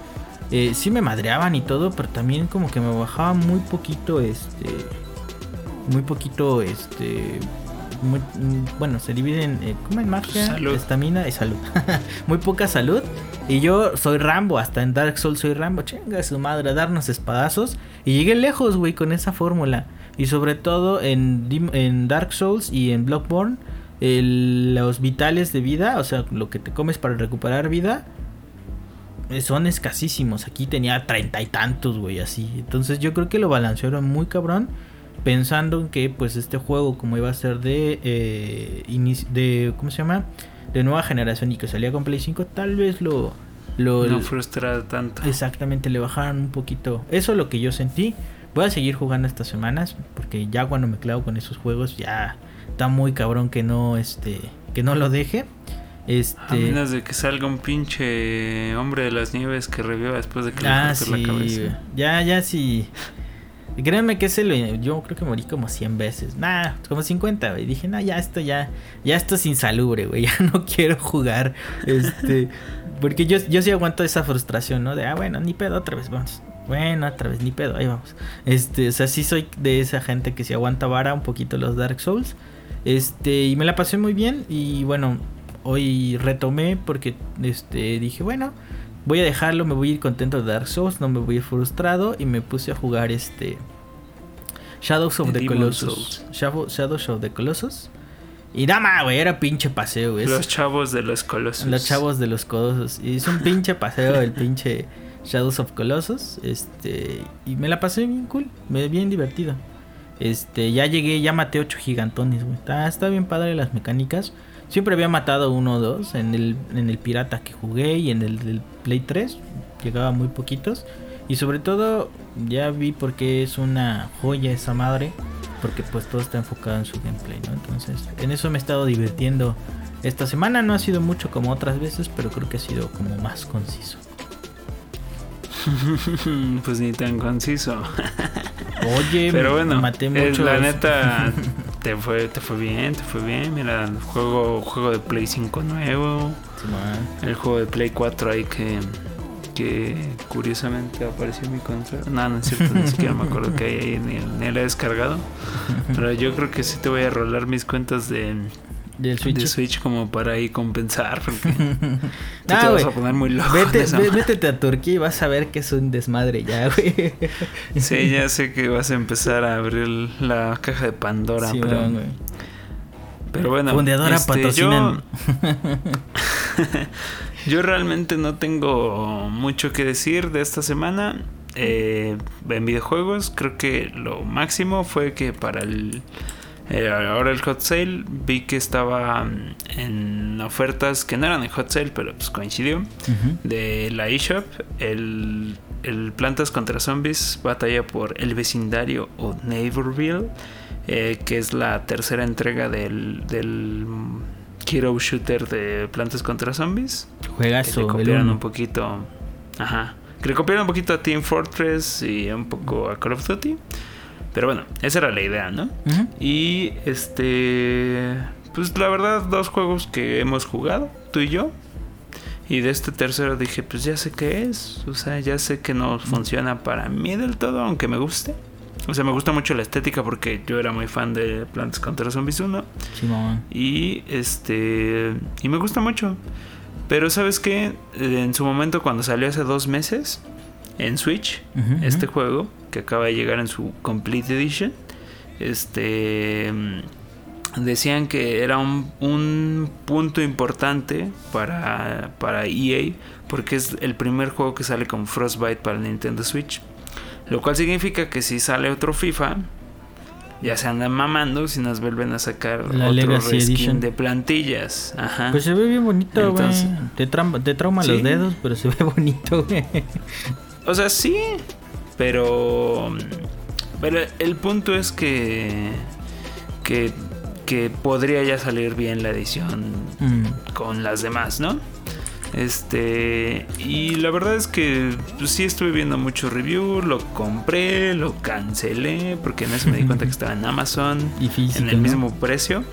Eh, sí me madreaban y todo, pero también como que me bajaba muy poquito, este... Muy poquito, este... muy- bueno, se divide en... eh, ¿Cómo en magia? Salud. Estamina y salud. muy poca salud. Y yo soy Rambo, hasta en Dark Souls soy Rambo. Chinga su madre, a darnos espadazos. Y llegué lejos, güey, con esa fórmula. Y sobre todo en, en Dark Souls y en Bloodborne, el- los vitales de vida, o sea, lo que te comes para recuperar vida, eh, son escasísimos. Aquí tenía treinta y tantos, güey, así. Entonces yo creo que lo balancearon muy cabrón. Pensando en que, pues, este juego, como iba a ser de. eh, de ¿Cómo se llama? De nueva generación y que salía con Play 5, tal vez lo. lo No frustra tanto. Exactamente, le bajaron un poquito. Eso es lo que yo sentí. Voy a seguir jugando estas semanas. Porque ya cuando me clavo con esos juegos, ya está muy cabrón que no, este. Que no lo deje. Este. A menos de que salga un pinche hombre de las nieves que reviva después de que Ah, le sí. la cabeza. Ya, ya sí. Y créanme que ese lo, yo creo que morí como 100 veces. Nah, como 50, güey. Dije, no, ya esto ya, ya esto es insalubre, güey. Ya no quiero jugar. Este, porque yo, yo sí aguanto esa frustración, ¿no? De, ah, bueno, ni pedo, otra vez, vamos. Bueno, otra vez, ni pedo, ahí vamos. Este, o sea, sí soy de esa gente que se aguanta vara un poquito los Dark Souls. Este, y me la pasé muy bien. Y bueno, hoy retomé porque este, dije, bueno, voy a dejarlo, me voy a ir contento de Dark Souls, no me voy a ir frustrado. Y me puse a jugar este Shadows of the, Colossus. Shadows of the Colossus. Y dama, güey, era pinche paseo, güey. Los chavos de los colosos. Los chavos de los colosos. Y es un pinche paseo el pinche Shadows of Colossus. Este. Y me la pasé bien cool. Me bien divertido. Este. Ya llegué, ya maté ocho gigantones, güey. Está, está bien padre las mecánicas. Siempre había matado uno o dos en el, en el pirata que jugué y en el del Play 3. Llegaba muy poquitos. Y sobre todo, ya vi por qué es una joya esa madre porque pues todo está enfocado en su gameplay, ¿no? Entonces, en eso me he estado divirtiendo. Esta semana no ha sido mucho como otras veces, pero creo que ha sido como más conciso. pues ni tan conciso. Oye, pero bueno, maté mucho. La neta te fue te fue bien, te fue bien. Mira, el juego juego de Play 5 nuevo. el juego de Play 4 ahí que que curiosamente apareció en mi consola. No, no es cierto, ni siquiera me acuerdo que hay ahí, ni, ni la he descargado. Pero yo creo que sí te voy a rolar mis cuentas de, ¿Del Switch? De Switch como para ahí compensar. Porque te, vas a poner muy loco. Vete, métete a Turquía y vas a ver que es un desmadre ya, güey. Sí, ya sé que vas a empezar a abrir la caja de Pandora. pero, pero bueno. Fundeadora este, patrocinan. Yo realmente no tengo mucho que decir de esta semana. Eh, en videojuegos creo que lo máximo fue que para el eh, ahora el hot sale vi que estaba mm, en ofertas que no eran en hot sale pero pues coincidió de la eShop el, el Plantas contra Zombies batalla por el vecindario o Neighborville eh, que es la tercera entrega del, del hero shooter de Plantas contra Zombies. Juegazo. Que le copiaron un poquito. Ajá. Que le copiaron un poquito a Team Fortress y un poco a Call of Duty. Pero bueno, esa era la idea, ¿no? Y este. Pues la verdad, dos juegos que hemos jugado, tú y yo. Y de este tercero dije, pues ya sé qué es. O sea, ya sé que no funciona para mí del todo, aunque me guste. O sea, me gusta mucho la estética porque yo era muy fan de Plants contra Zombies 1. y este. Y me gusta mucho. Pero ¿sabes qué? En su momento, cuando salió hace dos meses en Switch, este juego, que acaba de llegar en su Complete Edition, este. Decían que era un, un punto importante para, para EA porque es el primer juego que sale con Frostbite para Nintendo Switch. Lo cual significa que si sale otro FIFA, ya se andan mamando si nos vuelven a sacar La otro reskin de plantillas. Ajá. Pues se ve bien bonito, güey. Te, te, trauma los dedos, pero se ve bonito, güey. O sea, sí, pero. Pero el punto es que. Que, que podría ya salir bien la edición mm. con las demás, ¿no? Este, y la verdad es que pues, sí estuve viendo mucho review, lo compré, lo cancelé, porque en eso me di cuenta que estaba en Amazon, en el mismo precio.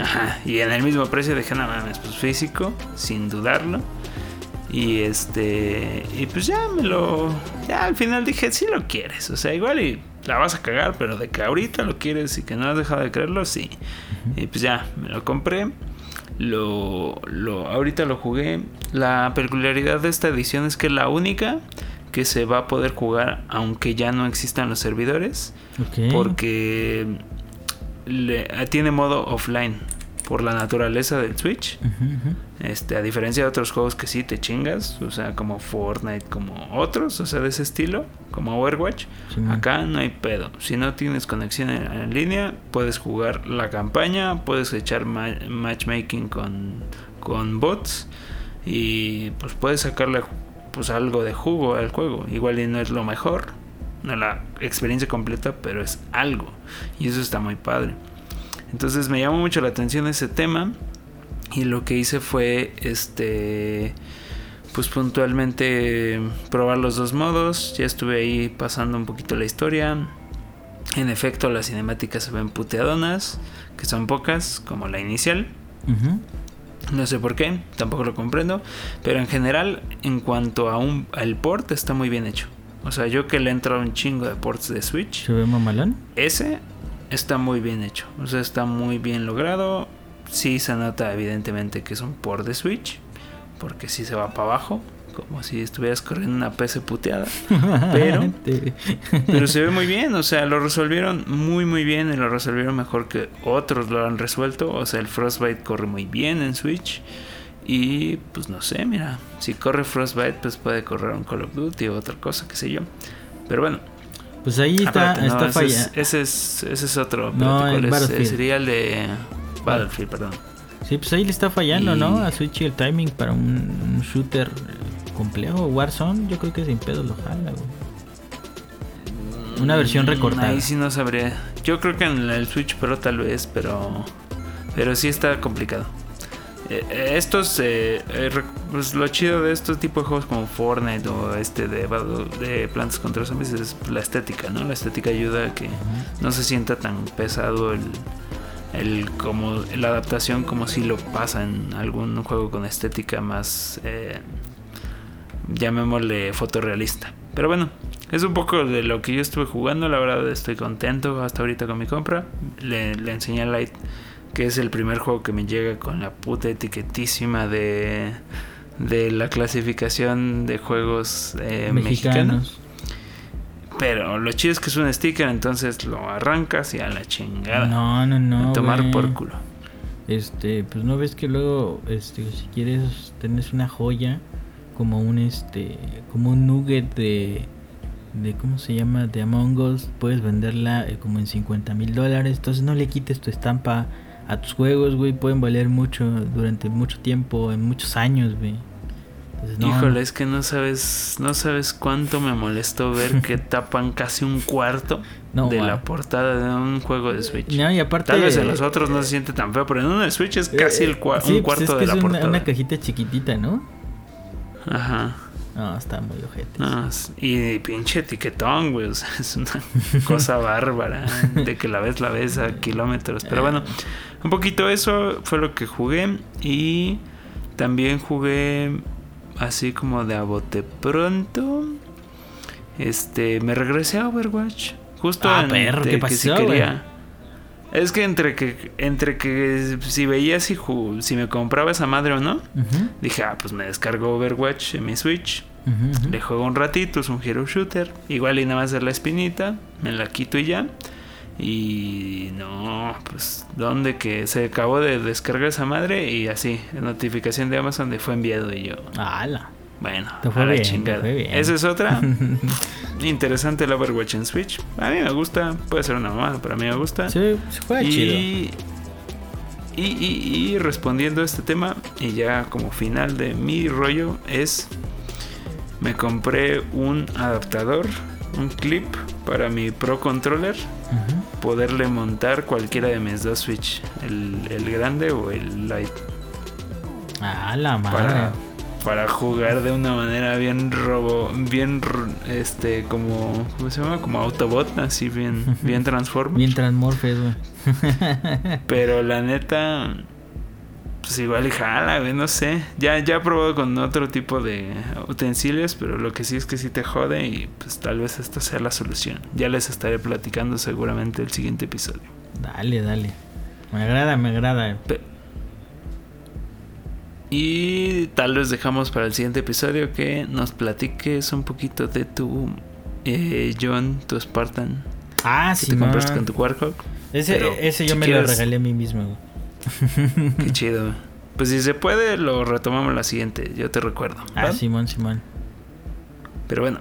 Ajá, y en el mismo precio dije, nada más, pues físico, sin dudarlo. Y este, y pues ya me lo, ya al final dije, si lo quieres, o sea, igual y la vas a cagar, pero de que ahorita lo quieres y que no has dejado de creerlo, sí. Y pues ya, me lo compré. Lo, lo, ahorita lo jugué. La peculiaridad de esta edición es que es la única que se va a poder jugar aunque ya no existan los servidores. Porque tiene modo offline por la naturaleza del Switch. Este, a diferencia de otros juegos que sí te chingas, o sea, como Fortnite, como otros, o sea, de ese estilo, como Overwatch, acá no hay pedo. Si no tienes conexión en, línea, puedes jugar la campaña, puedes echar matchmaking con, con bots y pues puedes sacarle pues algo de jugo al juego. Igual y no es lo mejor, no la experiencia completa, pero es algo. Y eso está muy padre. Entonces me llamó mucho la atención ese tema y lo que hice fue este pues puntualmente probar los dos modos. Ya estuve ahí pasando un poquito la historia. En efecto, las cinemáticas se ven puteadonas, que son pocas, como la inicial. No sé por qué, tampoco lo comprendo. Pero en general, en cuanto a un, al port, está muy bien hecho. O sea, yo que le he entrado un chingo de ports de Switch, ¿Se ve mamalón? ese está muy bien hecho. O sea, está muy bien logrado. Sí se nota evidentemente que es un port de Switch. Porque sí se va para abajo. Como si estuvieras corriendo una PC puteada. Pero se ve muy bien, o sea, lo resolvieron muy muy bien y lo resolvieron mejor que otros lo han resuelto. O sea, el Frostbite corre muy bien en Switch. Y pues no sé, mira, si corre Frostbite, pues puede correr un Call of Duty o otra cosa, qué sé yo. Pero bueno, Pues ahí está, aparte, no, está ese, falla. es, ese, es, ese es otro. No. Sería el de Battlefield, perdón. Sí, pues ahí le está fallando, Y- ¿no? A Switch el timing para un, un shooter eh, complejo. Warzone, yo creo que sin pedo lo jala, güey. Una versión Mm, recortada. Ahí sí no sabría. Yo creo que en el Switch Pro tal vez, pero pero sí está complicado. Eh, eh, estos, eh, eh, pues lo chido de estos tipos de juegos como Fortnite o este de, de Plantas contra Zombies es la estética, ¿no? La estética ayuda a que no se sienta tan pesado el, el como la adaptación como si lo pasa en algún juego con estética más eh, llamémosle fotorrealista. Pero bueno, es un poco de lo que yo estuve jugando. La verdad estoy contento hasta ahorita con mi compra. Le, le enseñé a Light que es el primer juego que me llega con la puta etiquetísima de, de la clasificación de juegos eh, mexicanos. Mexicanos. Pero lo chido es que es un sticker, entonces lo arrancas y a la chingada. No, no, no. a tomar güey. por culo. Este, pues no ves que luego, este, si quieres, tenés una joya como un, este, como un nugget de, de, ¿cómo se llama? De Among Us, puedes venderla eh, como en 50 mil dólares. Entonces no le quites tu estampa a tus juegos, güey. Pueden valer mucho durante mucho tiempo, en muchos años, güey. No, Híjole, es que no sabes, no sabes cuánto me molestó ver que tapan casi un cuarto No, de la portada de un juego de Switch. No, y aparte. Tal vez en los otros no se siente tan feo, pero en uno de Switch es casi el cua- Sí, un pues cuarto es que de es la una, portada. una cajita chiquitita, ¿no? Ajá. No, está muy ojete. No, es- y pinche etiquetón, güey. o sea, es una cosa bárbara. De que la ves, la ves a kilómetros. Pero bueno, un poquito eso fue lo que jugué. Y también jugué así como de a bote pronto. Este, me regresé a Overwatch. Justo Ah, perro, de ¿qué que güey? quería. Es que entre que entre que si veía si, si me compraba esa madre o no, dije, ah, pues me descargo Overwatch en mi Switch. Le juego un ratito, es un hero shooter. Igual y nada más hacer la espinita, me la quito y ya. Y no, pues, ¿dónde que se acabó de descargar esa madre? Y así, notificación de Amazon de fue enviado y yo, ¡Hala! bueno, Te fue a la bien, te chingada. fue bien. Esa es otra. Interesante el Overwatch en Switch. A mí me gusta, puede ser una mamada, pero a mí me gusta. Se, se juega chido. Y, y, y- y respondiendo a este tema, y ya como final de mi rollo, es: me compré un adaptador, un clip para mi Pro Controller, poderle montar cualquiera de mis dos Switch, el, el grande o el light, ¡Ah, la madre! para, para jugar de una manera bien robo, bien este como, ¿cómo se llama? Como Autobot, así bien, bien Transformers. Bien transmorfes, güey. Pero la neta, pues igual y jala, güey, no sé. Ya, ya he probado con otro tipo de utensilios, pero lo que sí es que sí te jode y pues tal vez esta sea la solución. Ya les estaré platicando seguramente el siguiente episodio. Dale, dale. Me agrada, me agrada. Pe- Y tal vez dejamos para el siguiente episodio que nos platiques un poquito de tu eh, John, tu Spartan, Ah, que sí, te compraste con tu Warhawk. Ese, ese yo si me quieres- lo regalé a mí mismo, güey. Qué chido. Pues si se puede, lo retomamos la siguiente, yo te recuerdo. Ah. Simón, Simón. Pero bueno,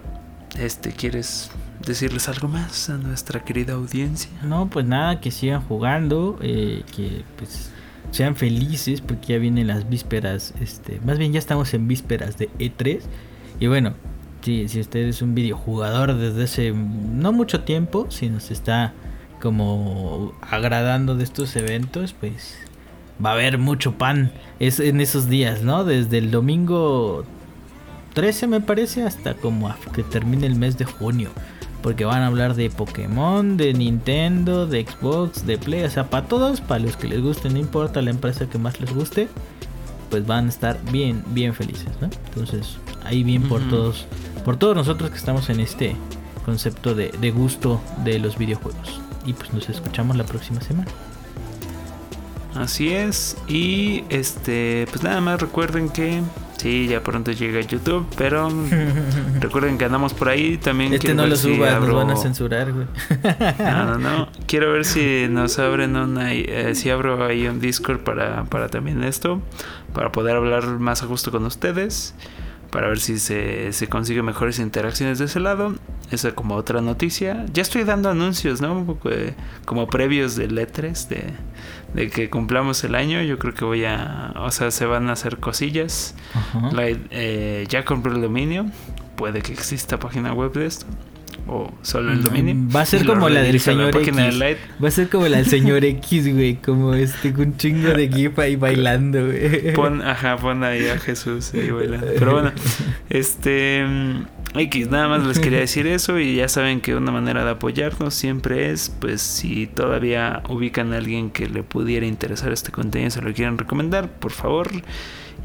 este, ¿quieres decirles algo más a nuestra querida audiencia? No, pues nada, que sigan jugando, eh, que pues sean felices porque ya vienen las vísperas, este, más bien ya estamos en vísperas de E3 y bueno, si, si usted es un videojugador desde hace no mucho tiempo, si nos está como agradando de estos eventos, pues va a haber mucho pan es en esos días, ¿no? Desde el domingo 13 me parece hasta como a que termine el mes de junio. Porque van a hablar de Pokémon, de Nintendo, de Xbox, de Play. O sea, para todos, para los que les guste, no importa la empresa que más les guste. Pues van a estar bien, bien felices, ¿no? Entonces, ahí bien por todos, por todos nosotros que estamos en este concepto de, de gusto de los videojuegos. Y pues nos escuchamos la próxima semana. Así es. Y este, pues nada más recuerden que sí, ya pronto llega YouTube, pero recuerden que andamos por ahí también. Este no lo suba, nos van a censurar, güey. No, no, no. Quiero ver si nos abren una, eh, si abro ahí un Discord para, para también esto, para poder hablar más a gusto con ustedes para ver si se, se consigue mejores interacciones de ese lado. Esa como otra noticia. Ya estoy dando anuncios, ¿no? Un poco como previos de letras de, de, que cumplamos el año. Yo creo que voy a... O sea, se van a hacer cosillas. eh, ya compré el dominio. Puede que exista página web de esto o solo el dominio. Va a ser como la del señor X. Va a ser como la del señor X, güey. Como este, un chingo de gif ahí bailando, güey. Pon, ajá, pon ahí a Jesús ahí bailando. Pero bueno, este. X, nada más les quería decir eso y ya saben que una manera de apoyarnos siempre es, pues si todavía ubican a alguien que le pudiera interesar este contenido, se lo quieren recomendar, por favor.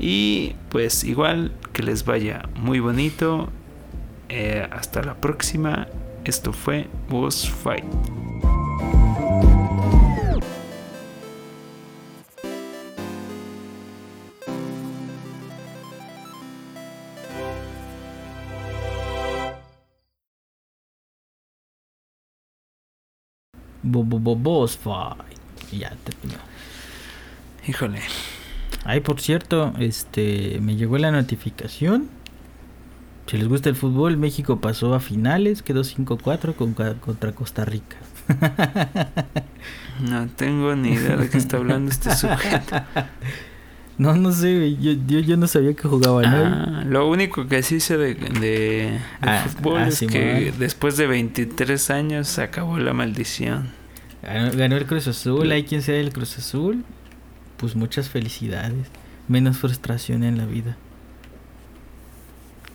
Y pues igual que les vaya muy bonito eh, hasta la próxima. Esto fue Boss Fight. Boss Fight. Ya terminó. Híjole. Ay, por cierto, este me llegó la notificación si les gusta el fútbol, México pasó a finales, quedó 5-4 contra Costa Rica. No tengo ni idea de qué está hablando este sujeto. No, no sé, yo, yo, no sabía que jugaba ah, Lo único que sí sé de, de, ah, fútbol ah, es que después de 23 años se acabó la maldición. Ganó, el Cruz Azul, hay quien sea el Cruz Azul. Pues muchas felicidades. Menos frustración en la vida.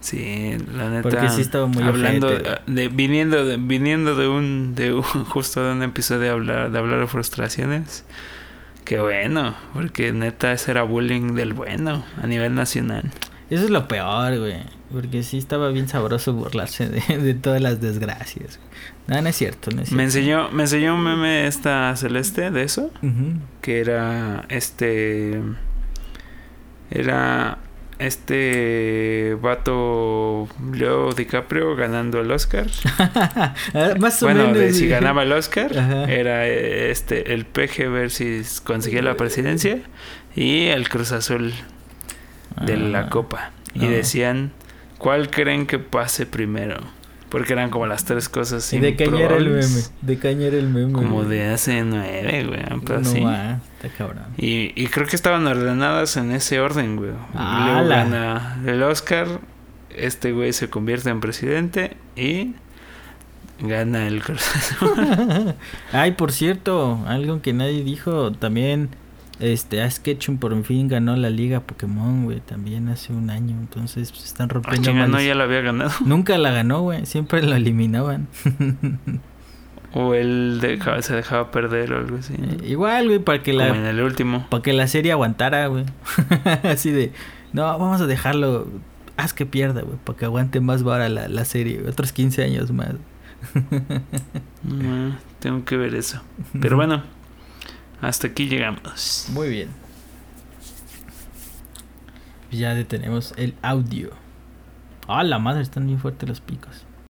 Sí, la neta. Porque sí estaba muy hablando de, viniendo de, viniendo de un de un, justo de un episodio de hablar de hablar de frustraciones. Qué bueno, porque neta ese era bullying del bueno a nivel nacional. Eso es lo peor, güey. Porque sí estaba bien sabroso burlarse de, todas las desgracias. No, no es cierto, no es cierto. Me enseñó, me enseñó un meme esta Celeste de eso. Que era este. Era este vato Leo DiCaprio ganando el Oscar. Ah, más o bueno, menos. De si ganaba el Oscar, era este el PG ver si conseguía la presidencia y el Cruz Azul de la ah, Copa. Y decían, ¿cuál creen que pase primero? Porque eran como las tres cosas ¿Y de caña era el meme? De caña era el meme. Como de hace nueve, güey. no, ah, está cabrón. Y, y, creo que estaban ordenadas en ese orden, güey. Ah, Luego gana el Oscar. Este güey se convierte en presidente y gana el Cruz Ay, por cierto, algo que nadie dijo también este, Ash Ketchum por fin ganó la liga Pokémon, güey, también hace un año. Entonces, pues, están ah, rompiendo. Ah, no, ya la había ganado. Nunca la ganó, güey, siempre la eliminaban. o él se dejaba perder o algo así. Eh, igual, güey, para que la. en el último. Para que la serie aguantara, güey. así de. No, vamos a dejarlo. Haz que pierda, güey, para que aguante más vara la, la serie, otros 15 años más. no, tengo que ver eso. Pero bueno. Hasta aquí llegamos. Muy bien. Ya detenemos el audio. Ah, la madre, están bien fuertes los picos.